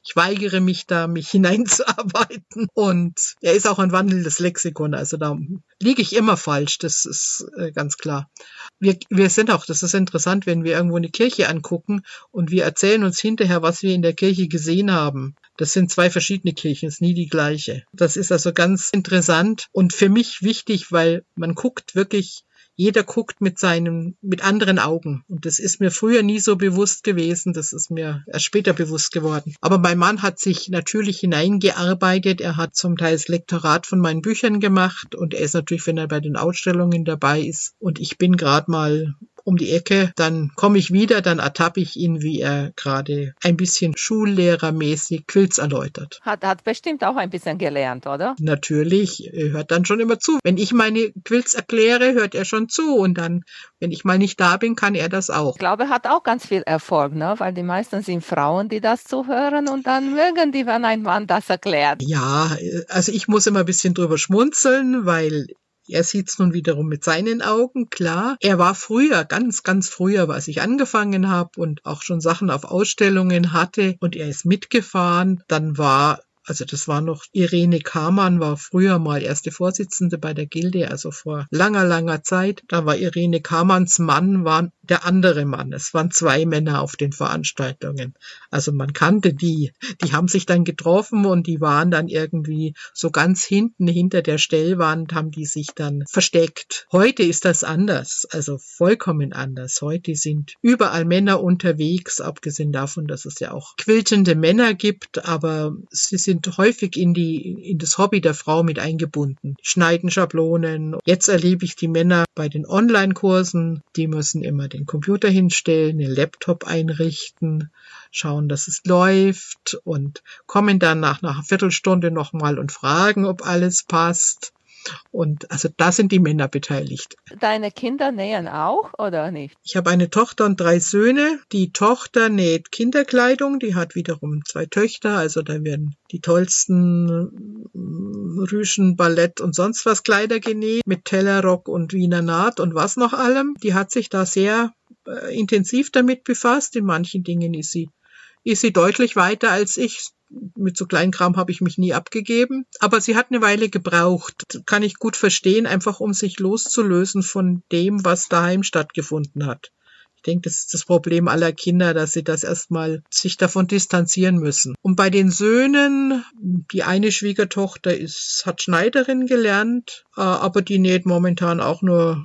B: Ich weigere mich da, mich hineinzuarbeiten. Und er ist auch ein wandelndes Lexikon. Also da liege ich immer falsch. Das ist äh, ganz klar. Wir, wir sind auch, das ist interessant, wenn wir irgendwo eine Kirche angucken und wir erzählen uns hinterher, was wir in der Kirche gesehen haben. Das sind zwei verschiedene Kirchen, ist nie die gleiche. Das ist also ganz interessant und für mich wichtig, weil man guckt wirklich jeder guckt mit seinem, mit anderen Augen. Und das ist mir früher nie so bewusst gewesen. Das ist mir erst später bewusst geworden. Aber mein Mann hat sich natürlich hineingearbeitet. Er hat zum Teil das Lektorat von meinen Büchern gemacht und er ist natürlich, wenn er bei den Ausstellungen dabei ist. Und ich bin gerade mal um die Ecke, dann komme ich wieder, dann ertappe ich ihn, wie er gerade ein bisschen schullehrermäßig Quilts erläutert.
A: Hat, hat bestimmt auch ein bisschen gelernt, oder?
B: Natürlich, er hört dann schon immer zu. Wenn ich meine Quilts erkläre, hört er schon zu und dann, wenn ich mal nicht da bin, kann er das auch.
A: Ich glaube, er hat auch ganz viel Erfolg, ne? weil die meisten sind Frauen, die das zuhören und dann mögen die, wenn ein Mann das erklärt.
B: Ja, also ich muss immer ein bisschen drüber schmunzeln, weil er sieht's nun wiederum mit seinen Augen, klar. Er war früher, ganz, ganz früher, als ich angefangen habe und auch schon Sachen auf Ausstellungen hatte und er ist mitgefahren, dann war also das war noch Irene Kamann, war früher mal erste Vorsitzende bei der Gilde, also vor langer, langer Zeit. Da war Irene Kamanns Mann, war der andere Mann. Es waren zwei Männer auf den Veranstaltungen. Also man kannte die. Die haben sich dann getroffen und die waren dann irgendwie so ganz hinten hinter der Stellwand, haben die sich dann versteckt. Heute ist das anders, also vollkommen anders. Heute sind überall Männer unterwegs, abgesehen davon, dass es ja auch quiltende Männer gibt, aber sie sind häufig in die, in das Hobby der Frau mit eingebunden. Schneiden Schablonen. Jetzt erlebe ich die Männer bei den Online-Kursen. Die müssen immer den Computer hinstellen, den Laptop einrichten, schauen, dass es läuft und kommen dann nach einer Viertelstunde nochmal und fragen, ob alles passt. Und also da sind die Männer beteiligt.
A: Deine Kinder nähen auch oder nicht?
B: Ich habe eine Tochter und drei Söhne. Die Tochter näht Kinderkleidung, die hat wiederum zwei Töchter, also da werden die tollsten Rüschen, Ballett und sonst was Kleider genäht, mit Tellerrock und Wiener Naht und was noch allem. Die hat sich da sehr äh, intensiv damit befasst. In manchen Dingen ist sie ist sie deutlich weiter als ich mit so Kleinkram habe ich mich nie abgegeben. Aber sie hat eine Weile gebraucht. Kann ich gut verstehen, einfach um sich loszulösen von dem, was daheim stattgefunden hat. Ich denke, das ist das Problem aller Kinder, dass sie das erstmal sich davon distanzieren müssen. Und bei den Söhnen, die eine Schwiegertochter ist, hat Schneiderin gelernt, äh, aber die näht momentan auch nur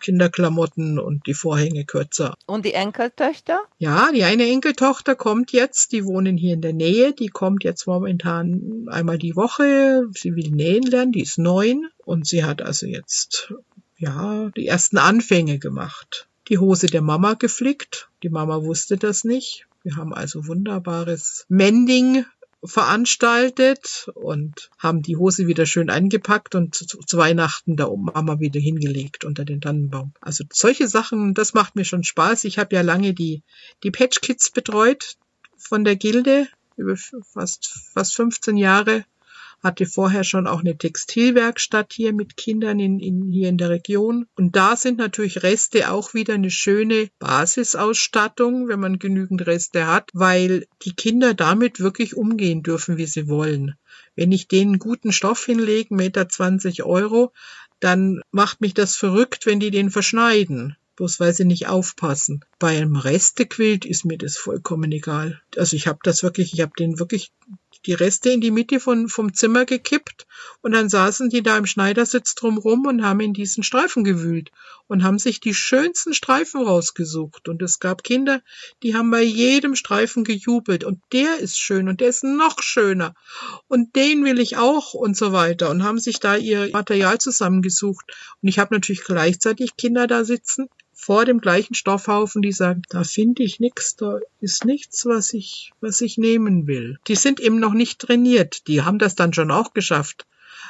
B: Kinderklamotten und die Vorhänge kürzer.
A: Und die Enkeltöchter?
B: Ja, die eine Enkeltochter kommt jetzt, die wohnen hier in der Nähe, die kommt jetzt momentan einmal die Woche. Sie will nähen lernen, die ist neun und sie hat also jetzt, ja, die ersten Anfänge gemacht. Die Hose der Mama geflickt. Die Mama wusste das nicht. Wir haben also wunderbares Mending veranstaltet und haben die Hose wieder schön eingepackt und zu, Weihnachten da oben Mama wieder hingelegt unter den Tannenbaum. Also solche Sachen, das macht mir schon Spaß. Ich habe ja lange die, die Patch Kids betreut von der Gilde über fast, fast 15 Jahre hatte vorher schon auch eine Textilwerkstatt hier mit Kindern in, in, hier in der Region. Und da sind natürlich Reste auch wieder eine schöne Basisausstattung, wenn man genügend Reste hat, weil die Kinder damit wirklich umgehen dürfen, wie sie wollen. Wenn ich denen guten Stoff hinlege, Meter 20 Euro, dann macht mich das verrückt, wenn die den verschneiden bloß weil sie nicht aufpassen. Bei einem Restequilt ist mir das vollkommen egal. Also ich habe das wirklich, ich habe den wirklich die Reste in die Mitte von, vom Zimmer gekippt und dann saßen die da im Schneidersitz drumrum und haben in diesen Streifen gewühlt und haben sich die schönsten Streifen rausgesucht. Und es gab Kinder, die haben bei jedem Streifen gejubelt und der ist schön und der ist noch schöner und den will ich auch und so weiter und haben sich da ihr Material zusammengesucht. Und ich habe natürlich gleichzeitig Kinder da sitzen, vor dem gleichen Stoffhaufen, die sagen, da finde ich nichts, da ist nichts, was ich, was ich nehmen will. Die sind eben noch nicht trainiert. Die haben das dann schon auch geschafft.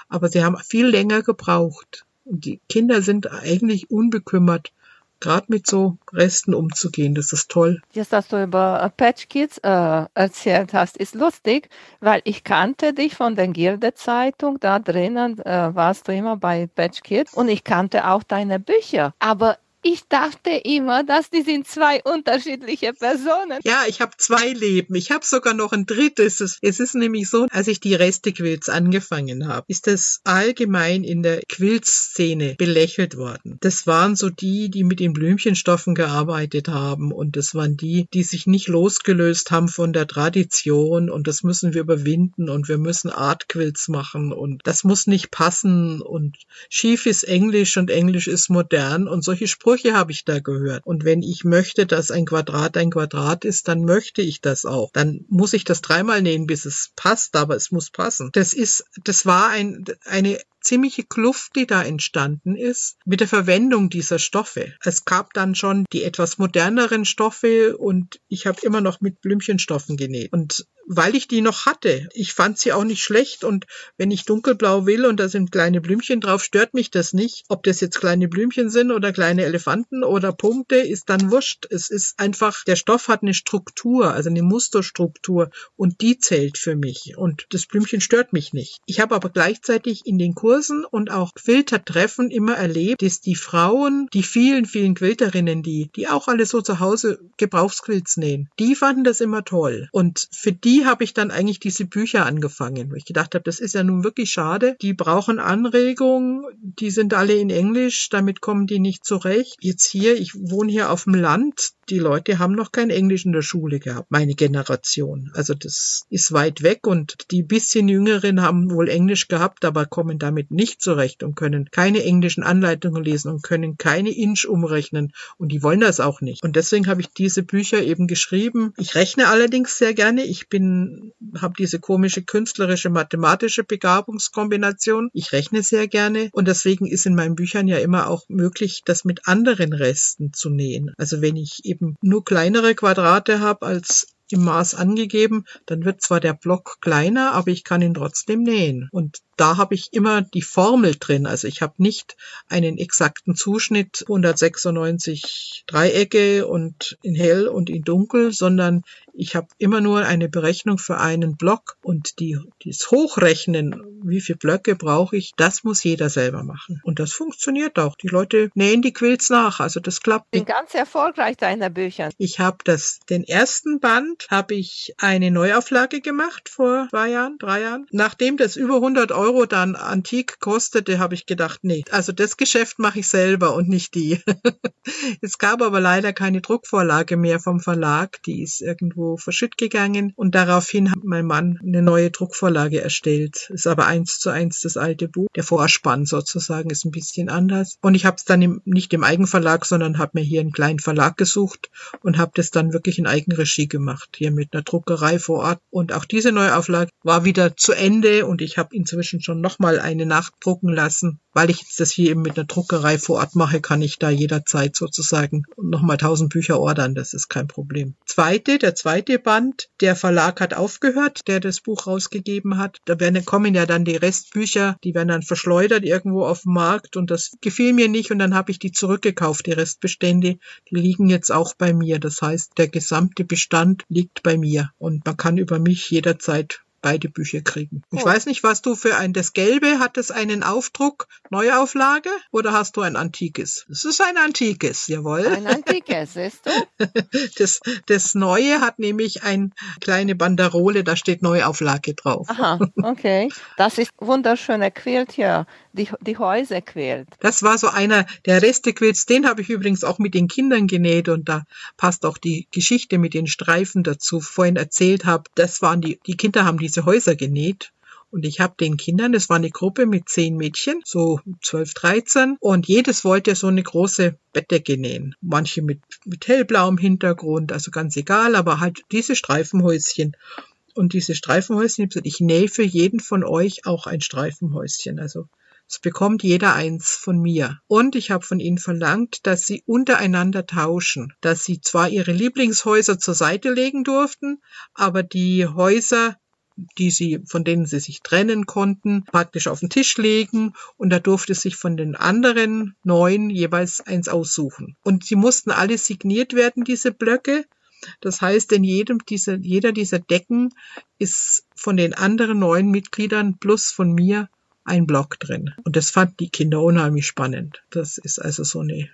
B: Aber sie haben viel länger gebraucht. Und die Kinder sind eigentlich unbekümmert gerade mit so Resten umzugehen. Das ist toll.
A: Jetzt, dass du über Patch Kids äh, erzählt hast, ist lustig, weil ich kannte dich von der Gilde-Zeitung. Da drinnen äh, warst du immer bei Patch Kids und ich kannte auch deine Bücher. Aber ich dachte immer, dass die sind zwei unterschiedliche Personen.
B: Ja, ich habe zwei Leben. Ich habe sogar noch ein drittes. Es ist nämlich so, als ich die Reste-Quilts angefangen habe, ist das allgemein in der Quiltszene belächelt worden. Das waren so die, die mit den Blümchenstoffen gearbeitet haben und das waren die, die sich nicht losgelöst haben von der Tradition und das müssen wir überwinden und wir müssen Art-Quilts machen und das muss nicht passen und schief ist Englisch und Englisch ist modern und solche Sprüche Sprüche habe ich da gehört. Und wenn ich möchte, dass ein Quadrat ein Quadrat ist, dann möchte ich das auch. Dann muss ich das dreimal nähen, bis es passt, aber es muss passen. Das ist, das war ein, eine ziemliche Kluft, die da entstanden ist mit der Verwendung dieser Stoffe. Es gab dann schon die etwas moderneren Stoffe und ich habe immer noch mit Blümchenstoffen genäht. Und weil ich die noch hatte. Ich fand sie auch nicht schlecht und wenn ich dunkelblau will und da sind kleine Blümchen drauf, stört mich das nicht. Ob das jetzt kleine Blümchen sind oder kleine Elefanten oder Punkte, ist dann wurscht. Es ist einfach, der Stoff hat eine Struktur, also eine Musterstruktur und die zählt für mich und das Blümchen stört mich nicht. Ich habe aber gleichzeitig in den Kursen und auch Quiltertreffen immer erlebt, dass die Frauen, die vielen, vielen Quilterinnen, die, die auch alle so zu Hause Gebrauchsquilts nähen, die fanden das immer toll und für die habe ich dann eigentlich diese Bücher angefangen, wo ich gedacht habe, das ist ja nun wirklich schade. Die brauchen Anregungen, die sind alle in Englisch, damit kommen die nicht zurecht. Jetzt hier, ich wohne hier auf dem Land, die Leute haben noch kein Englisch in der Schule gehabt, meine Generation. Also das ist weit weg und die bisschen Jüngeren haben wohl Englisch gehabt, aber kommen damit nicht zurecht und können keine englischen Anleitungen lesen und können keine Inch umrechnen und die wollen das auch nicht. Und deswegen habe ich diese Bücher eben geschrieben. Ich rechne allerdings sehr gerne. Ich bin, habe diese komische künstlerische mathematische Begabungskombination. Ich rechne sehr gerne und deswegen ist in meinen Büchern ja immer auch möglich, das mit anderen Resten zu nähen. Also wenn ich eben eben nur kleinere Quadrate habe als im Maß angegeben, dann wird zwar der Block kleiner, aber ich kann ihn trotzdem nähen. Und da habe ich immer die Formel drin. Also ich habe nicht einen exakten Zuschnitt 196 Dreiecke und in hell und in dunkel, sondern ich habe immer nur eine Berechnung für einen Block und die, das Hochrechnen, wie viele Blöcke brauche ich, das muss jeder selber machen. Und das funktioniert auch. Die Leute nähen die Quills nach, also das klappt.
A: Ich bin ganz erfolgreich deiner Bücher.
B: Ich habe das, den ersten Band habe ich eine Neuauflage gemacht vor zwei Jahren, drei Jahren. Nachdem das über 100 Euro dann antik kostete, habe ich gedacht, nee, also das Geschäft mache ich selber und nicht die. es gab aber leider keine Druckvorlage mehr vom Verlag, die ist irgendwo verschütt gegangen und daraufhin hat mein Mann eine neue Druckvorlage erstellt. Ist aber eins zu eins das alte Buch. Der Vorspann sozusagen ist ein bisschen anders. Und ich habe es dann im, nicht im Eigenverlag, sondern habe mir hier einen kleinen Verlag gesucht und habe das dann wirklich in Eigenregie gemacht, hier mit einer Druckerei vor Ort. Und auch diese Neuauflage war wieder zu Ende und ich habe inzwischen schon nochmal eine nachdrucken lassen weil ich jetzt das hier eben mit einer Druckerei vor Ort mache, kann ich da jederzeit sozusagen nochmal tausend Bücher ordern. Das ist kein Problem. Zweite, der zweite Band, der Verlag hat aufgehört, der das Buch rausgegeben hat. Da werden, kommen ja dann die Restbücher, die werden dann verschleudert irgendwo auf dem Markt und das gefiel mir nicht und dann habe ich die zurückgekauft, die Restbestände. Die liegen jetzt auch bei mir. Das heißt, der gesamte Bestand liegt bei mir und man kann über mich jederzeit beide Bücher kriegen. Ich oh. weiß nicht, was du für ein, das Gelbe, hat es einen Aufdruck, Neuauflage oder hast du ein antikes? Es ist ein antikes, jawohl.
A: Ein antikes, siehst du?
B: Das, das Neue hat nämlich eine kleine Banderole, da steht Neuauflage drauf.
A: Aha, okay. Das ist wunderschöner Quilt hier, die, die Häuser quält.
B: Das war so einer der Reste-Quilts, den habe ich übrigens auch mit den Kindern genäht und da passt auch die Geschichte mit den Streifen dazu, vorhin erzählt habe. Das waren die, die Kinder haben diese Häuser genäht und ich habe den Kindern, das war eine Gruppe mit zehn Mädchen, so zwölf, dreizehn, und jedes wollte so eine große Bettdecke nähen. Manche mit, mit hellblauem Hintergrund, also ganz egal, aber halt diese Streifenhäuschen. Und diese Streifenhäuschen, ich nähe für jeden von euch auch ein Streifenhäuschen. Also es bekommt jeder eins von mir. Und ich habe von ihnen verlangt, dass sie untereinander tauschen, dass sie zwar ihre Lieblingshäuser zur Seite legen durften, aber die Häuser die sie, von denen sie sich trennen konnten, praktisch auf den Tisch legen und da durfte sich von den anderen neun jeweils eins aussuchen. Und sie mussten alle signiert werden, diese Blöcke. Das heißt, in jedem dieser, jeder dieser Decken ist von den anderen neun Mitgliedern plus von mir ein Block drin. Und das fanden die Kinder unheimlich spannend. Das ist also so eine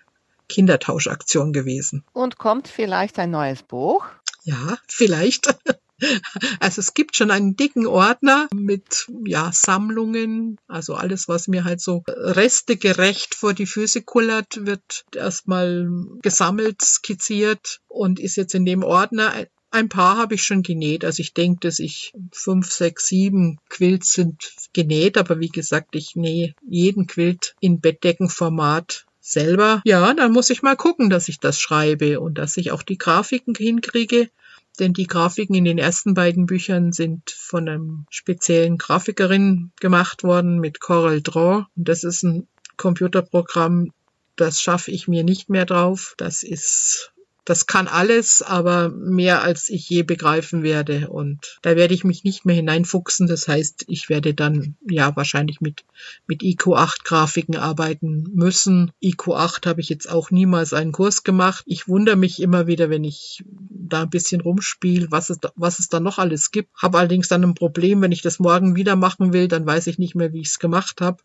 B: Kindertauschaktion gewesen.
A: Und kommt vielleicht ein neues Buch?
B: Ja, vielleicht. Also es gibt schon einen dicken Ordner mit ja Sammlungen, also alles, was mir halt so restegerecht vor die Füße kullert, wird erstmal gesammelt, skizziert und ist jetzt in dem Ordner ein paar habe ich schon genäht. Also ich denke, dass ich fünf, sechs, sieben Quilts sind genäht, aber wie gesagt, ich nähe jeden Quilt in Bettdeckenformat selber. Ja, dann muss ich mal gucken, dass ich das schreibe und dass ich auch die Grafiken hinkriege, denn die Grafiken in den ersten beiden Büchern sind von einem speziellen Grafikerin gemacht worden mit Corel Draw. Das ist ein Computerprogramm, das schaffe ich mir nicht mehr drauf. Das ist das kann alles, aber mehr als ich je begreifen werde. Und da werde ich mich nicht mehr hineinfuchsen. Das heißt, ich werde dann ja wahrscheinlich mit, mit IQ 8 Grafiken arbeiten müssen. IQ 8 habe ich jetzt auch niemals einen Kurs gemacht. Ich wundere mich immer wieder, wenn ich da ein bisschen rumspiele, was es, was es da noch alles gibt. Habe allerdings dann ein Problem, wenn ich das morgen wieder machen will, dann weiß ich nicht mehr, wie ich es gemacht habe.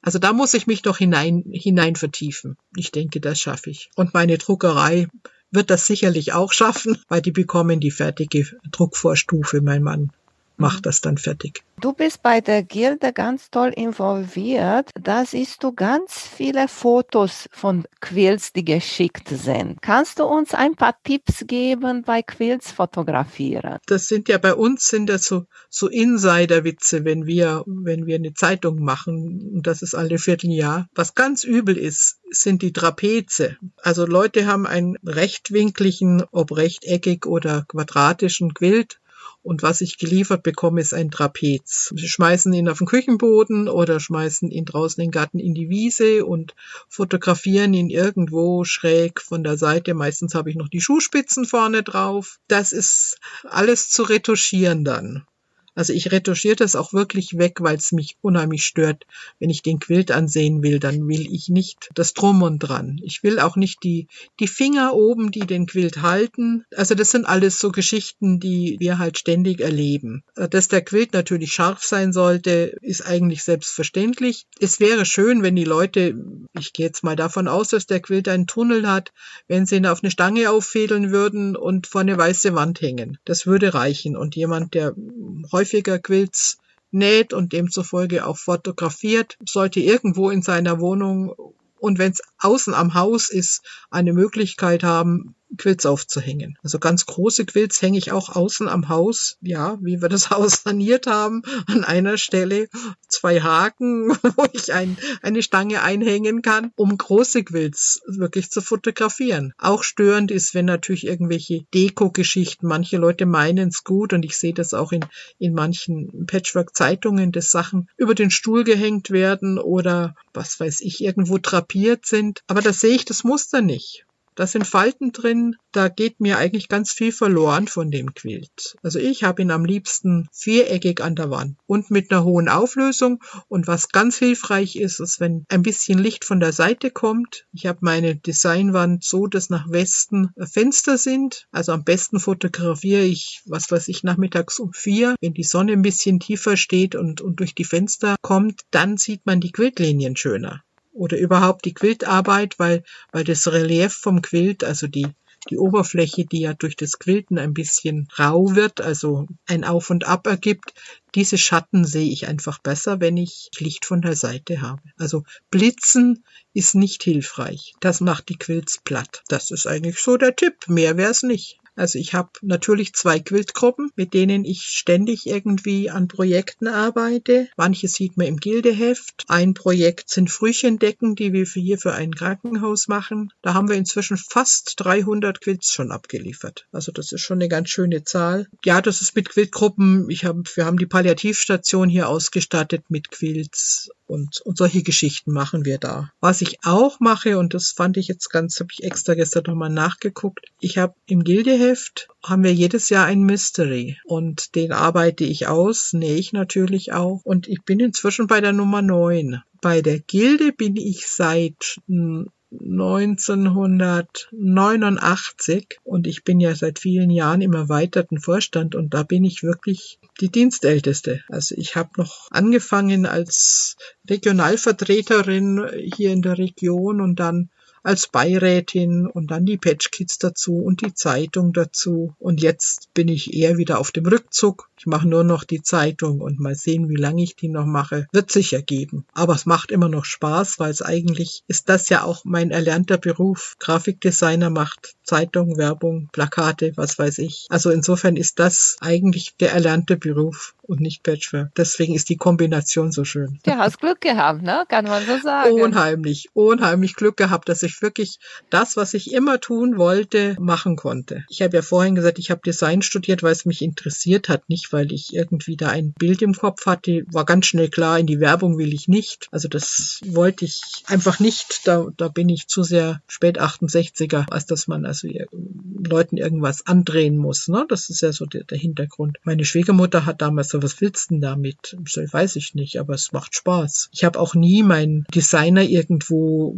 B: Also da muss ich mich doch hinein, hinein vertiefen. Ich denke, das schaffe ich. Und meine Druckerei wird das sicherlich auch schaffen, weil die bekommen die fertige Druckvorstufe. Mein Mann macht mhm. das dann fertig.
A: Du bist bei der Gilde ganz toll involviert. Da siehst du ganz viele Fotos von Quills, die geschickt sind. Kannst du uns ein paar Tipps geben bei Quills fotografieren?
B: Das sind ja bei uns sind das so, so Insider-Witze, wenn wir, wenn wir eine Zeitung machen. Und das ist alle Vierteljahr. Was ganz übel ist, sind die Trapeze. Also Leute haben einen rechtwinkligen, ob rechteckig oder quadratischen Quilt und was ich geliefert bekomme, ist ein Trapez. Sie schmeißen ihn auf den Küchenboden oder schmeißen ihn draußen in den Garten in die Wiese und fotografieren ihn irgendwo schräg von der Seite. Meistens habe ich noch die Schuhspitzen vorne drauf. Das ist alles zu retuschieren dann. Also ich retuschiere das auch wirklich weg, weil es mich unheimlich stört. Wenn ich den Quilt ansehen will, dann will ich nicht das Drum und dran. Ich will auch nicht die, die Finger oben, die den Quilt halten. Also das sind alles so Geschichten, die wir halt ständig erleben. Dass der Quilt natürlich scharf sein sollte, ist eigentlich selbstverständlich. Es wäre schön, wenn die Leute, ich gehe jetzt mal davon aus, dass der Quilt einen Tunnel hat, wenn sie ihn auf eine Stange auffädeln würden und vor eine weiße Wand hängen. Das würde reichen. Und jemand, der häufig häufiger Quilts näht und demzufolge auch fotografiert, sollte irgendwo in seiner Wohnung und wenn es außen am Haus ist, eine Möglichkeit haben, Quilts aufzuhängen. Also ganz große Quilts hänge ich auch außen am Haus, ja, wie wir das Haus saniert haben, an einer Stelle zwei Haken, wo ich ein, eine Stange einhängen kann, um große Quilts wirklich zu fotografieren. Auch störend ist, wenn natürlich irgendwelche Deko-Geschichten, manche Leute meinen es gut und ich sehe das auch in, in manchen Patchwork-Zeitungen, dass Sachen über den Stuhl gehängt werden oder was weiß ich, irgendwo drapiert sind. Aber da sehe ich das Muster nicht. Da sind Falten drin, da geht mir eigentlich ganz viel verloren von dem Quilt. Also ich habe ihn am liebsten viereckig an der Wand und mit einer hohen Auflösung. Und was ganz hilfreich ist, ist, wenn ein bisschen Licht von der Seite kommt. Ich habe meine Designwand so, dass nach Westen Fenster sind. Also am besten fotografiere ich, was weiß ich, nachmittags um vier. Wenn die Sonne ein bisschen tiefer steht und, und durch die Fenster kommt, dann sieht man die Quiltlinien schöner oder überhaupt die Quiltarbeit, weil, weil das Relief vom Quilt, also die, die Oberfläche, die ja durch das Quilten ein bisschen rau wird, also ein Auf und Ab ergibt, diese Schatten sehe ich einfach besser, wenn ich Licht von der Seite habe. Also Blitzen ist nicht hilfreich. Das macht die Quilts platt. Das ist eigentlich so der Tipp. Mehr wäre es nicht. Also ich habe natürlich zwei Quiltgruppen, mit denen ich ständig irgendwie an Projekten arbeite. Manche sieht man im Gildeheft. Ein Projekt sind Frühchendecken, die wir hier für ein Krankenhaus machen. Da haben wir inzwischen fast 300 Quilts schon abgeliefert. Also das ist schon eine ganz schöne Zahl. Ja, das ist mit Quiltgruppen. Ich hab, wir haben die Palliativstation hier ausgestattet mit Quilts und, und solche Geschichten machen wir da. Was ich auch mache, und das fand ich jetzt ganz, habe ich extra gestern nochmal nachgeguckt, ich habe im Gildeheft haben wir jedes Jahr ein Mystery und den arbeite ich aus, nähe ich natürlich auch und ich bin inzwischen bei der Nummer 9. Bei der Gilde bin ich seit 1989 und ich bin ja seit vielen Jahren im erweiterten Vorstand und da bin ich wirklich die Dienstälteste. Also ich habe noch angefangen als Regionalvertreterin hier in der Region und dann als Beirätin und dann die Patchkids dazu und die Zeitung dazu. Und jetzt bin ich eher wieder auf dem Rückzug. Ich mache nur noch die Zeitung und mal sehen, wie lange ich die noch mache. Wird sich ergeben. Aber es macht immer noch Spaß, weil es eigentlich ist das ja auch mein erlernter Beruf. Grafikdesigner macht Zeitung, Werbung, Plakate, was weiß ich. Also insofern ist das eigentlich der erlernte Beruf und nicht Patchwork. Deswegen ist die Kombination so schön.
A: Du hast Glück gehabt, ne? Kann man so sagen.
B: Unheimlich, unheimlich Glück gehabt, dass ich ich wirklich das, was ich immer tun wollte, machen konnte. Ich habe ja vorhin gesagt, ich habe Design studiert, weil es mich interessiert hat, nicht weil ich irgendwie da ein Bild im Kopf hatte. War ganz schnell klar, in die Werbung will ich nicht. Also das wollte ich einfach nicht. Da, da bin ich zu sehr spät 68er, als dass man also Leuten irgendwas andrehen muss. Ne? Das ist ja so der, der Hintergrund. Meine Schwiegermutter hat damals so, was willst du denn damit? So, weiß ich nicht, aber es macht Spaß. Ich habe auch nie meinen Designer irgendwo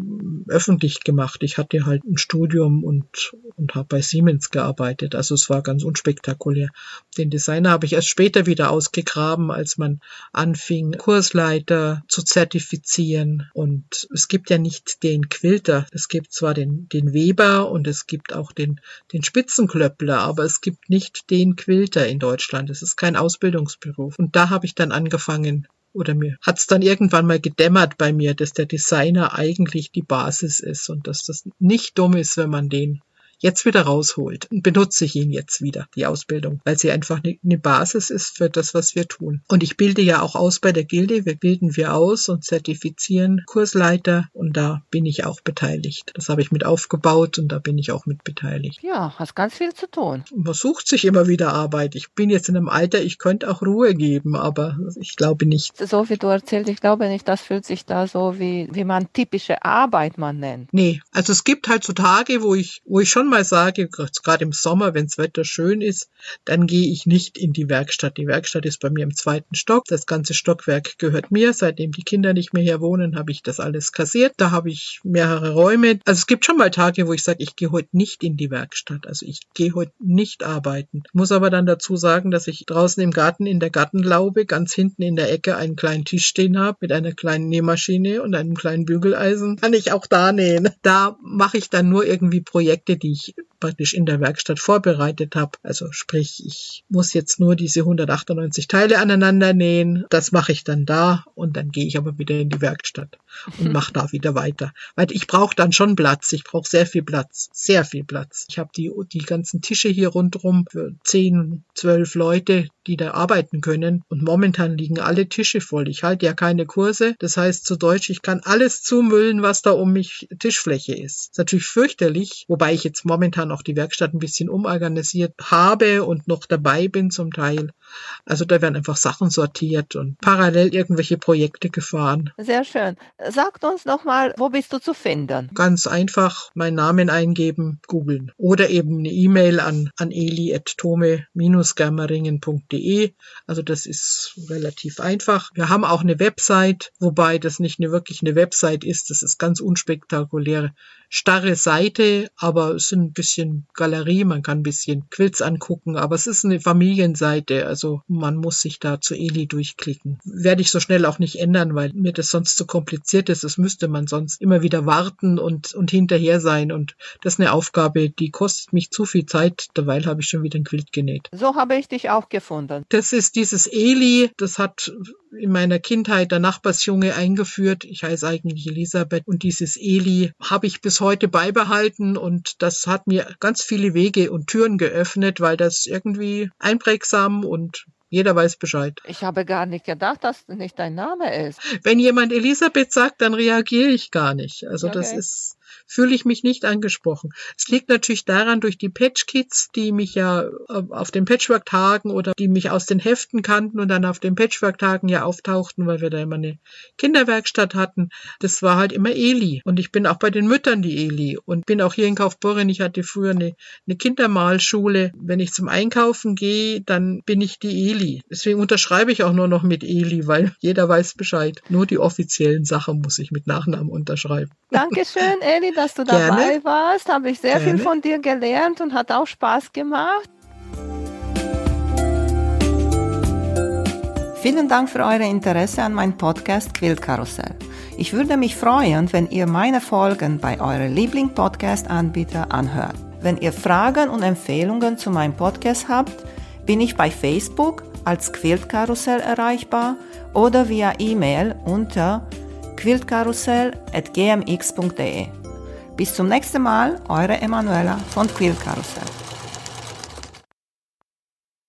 B: öffentlich gemacht. Ich hatte halt ein Studium und, und habe bei Siemens gearbeitet. Also es war ganz unspektakulär. Den Designer habe ich erst später wieder ausgegraben, als man anfing, Kursleiter zu zertifizieren. Und es gibt ja nicht den Quilter. Es gibt zwar den, den Weber und es gibt auch den, den Spitzenklöppler, aber es gibt nicht den Quilter in Deutschland. Es ist kein Ausbildungsberuf. Und da habe ich dann angefangen, oder mir hat es dann irgendwann mal gedämmert bei mir, dass der Designer eigentlich die Basis ist und dass das nicht dumm ist, wenn man den jetzt wieder rausholt. Benutze ich ihn jetzt wieder, die Ausbildung, weil sie einfach eine Basis ist für das, was wir tun. Und ich bilde ja auch aus bei der Gilde. Wir bilden wir aus und zertifizieren Kursleiter und da bin ich auch beteiligt. Das habe ich mit aufgebaut und da bin ich auch mit beteiligt.
A: Ja, hast ganz viel zu tun.
B: Man sucht sich immer wieder Arbeit. Ich bin jetzt in einem Alter, ich könnte auch Ruhe geben, aber ich glaube nicht.
A: So wie du erzählst, ich glaube nicht, das fühlt sich da so wie, wie man typische Arbeit man nennt.
B: Nee, also es gibt halt so Tage, wo ich, wo ich schon mal sage, gerade im Sommer, wenn das Wetter schön ist, dann gehe ich nicht in die Werkstatt. Die Werkstatt ist bei mir im zweiten Stock. Das ganze Stockwerk gehört mir. Seitdem die Kinder nicht mehr hier wohnen, habe ich das alles kassiert. Da habe ich mehrere Räume. Also es gibt schon mal Tage, wo ich sage, ich gehe heute nicht in die Werkstatt. Also ich gehe heute nicht arbeiten. Muss aber dann dazu sagen, dass ich draußen im Garten in der Gartenlaube ganz hinten in der Ecke einen kleinen Tisch stehen habe mit einer kleinen Nähmaschine und einem kleinen Bügeleisen. Kann ich auch da nähen. Da mache ich dann nur irgendwie Projekte, die ich ich praktisch in der Werkstatt vorbereitet habe. Also sprich, ich muss jetzt nur diese 198 Teile aneinander nähen. Das mache ich dann da und dann gehe ich aber wieder in die Werkstatt und mache da wieder weiter. Weil ich brauche dann schon Platz. Ich brauche sehr viel Platz. Sehr viel Platz. Ich habe die, die ganzen Tische hier rundherum für 10, 12 Leute, die da arbeiten können. Und momentan liegen alle Tische voll. Ich halte ja keine Kurse. Das heißt zu Deutsch, ich kann alles zumüllen, was da um mich Tischfläche ist. Ist natürlich fürchterlich, wobei ich jetzt momentan auch die Werkstatt ein bisschen umorganisiert habe und noch dabei bin zum Teil. Also da werden einfach Sachen sortiert und parallel irgendwelche Projekte gefahren.
A: Sehr schön. Sagt uns noch mal, wo bist du zu finden?
B: Ganz einfach meinen Namen eingeben, googeln oder eben eine E-Mail an, an eli.tome-germeringen.de. Also das ist relativ einfach. Wir haben auch eine Website, wobei das nicht eine, wirklich eine Website ist. Das ist ganz unspektakulär starre Seite, aber es ist ein bisschen Galerie, man kann ein bisschen Quills angucken, aber es ist eine Familienseite, also man muss sich da zu Eli durchklicken. Werde ich so schnell auch nicht ändern, weil mir das sonst zu kompliziert ist. Das müsste man sonst immer wieder warten und, und hinterher sein und das ist eine Aufgabe, die kostet mich zu viel Zeit, derweil habe ich schon wieder ein Quilt genäht.
A: So habe ich dich auch gefunden.
B: Das ist dieses Eli, das hat in meiner Kindheit der Nachbarsjunge eingeführt. Ich heiße eigentlich Elisabeth und dieses Eli habe ich bis heute beibehalten und das hat mir ganz viele Wege und Türen geöffnet, weil das irgendwie einprägsam und jeder weiß Bescheid.
A: Ich habe gar nicht gedacht, dass das nicht dein Name ist.
B: Wenn jemand Elisabeth sagt, dann reagiere ich gar nicht. Also okay. das ist fühle ich mich nicht angesprochen. Es liegt natürlich daran, durch die Patch-Kids, die mich ja äh, auf den Patchwork-Tagen oder die mich aus den Heften kannten und dann auf den Patchwork-Tagen ja auftauchten, weil wir da immer eine Kinderwerkstatt hatten. Das war halt immer Eli. Und ich bin auch bei den Müttern die Eli und bin auch hier in Kaufbeuren. Ich hatte früher eine, eine Kindermalschule. Wenn ich zum Einkaufen gehe, dann bin ich die Eli. Deswegen unterschreibe ich auch nur noch mit Eli, weil jeder weiß Bescheid. Nur die offiziellen Sachen muss ich mit Nachnamen unterschreiben.
A: Dankeschön, Eli dass du Gerne. dabei warst. Habe ich sehr Gerne. viel von dir gelernt und hat auch Spaß gemacht. Vielen Dank für euer Interesse an meinem Podcast Quiltkarussell. Ich würde mich freuen, wenn ihr meine Folgen bei eurem Liebling-Podcast-Anbieter anhört. Wenn ihr Fragen und Empfehlungen zu meinem Podcast habt, bin ich bei Facebook als Quiltkarussell erreichbar oder via E-Mail unter quiltkarussell.gmx.de. Bis zum nächsten Mal, eure Emanuela von Quill Karussell.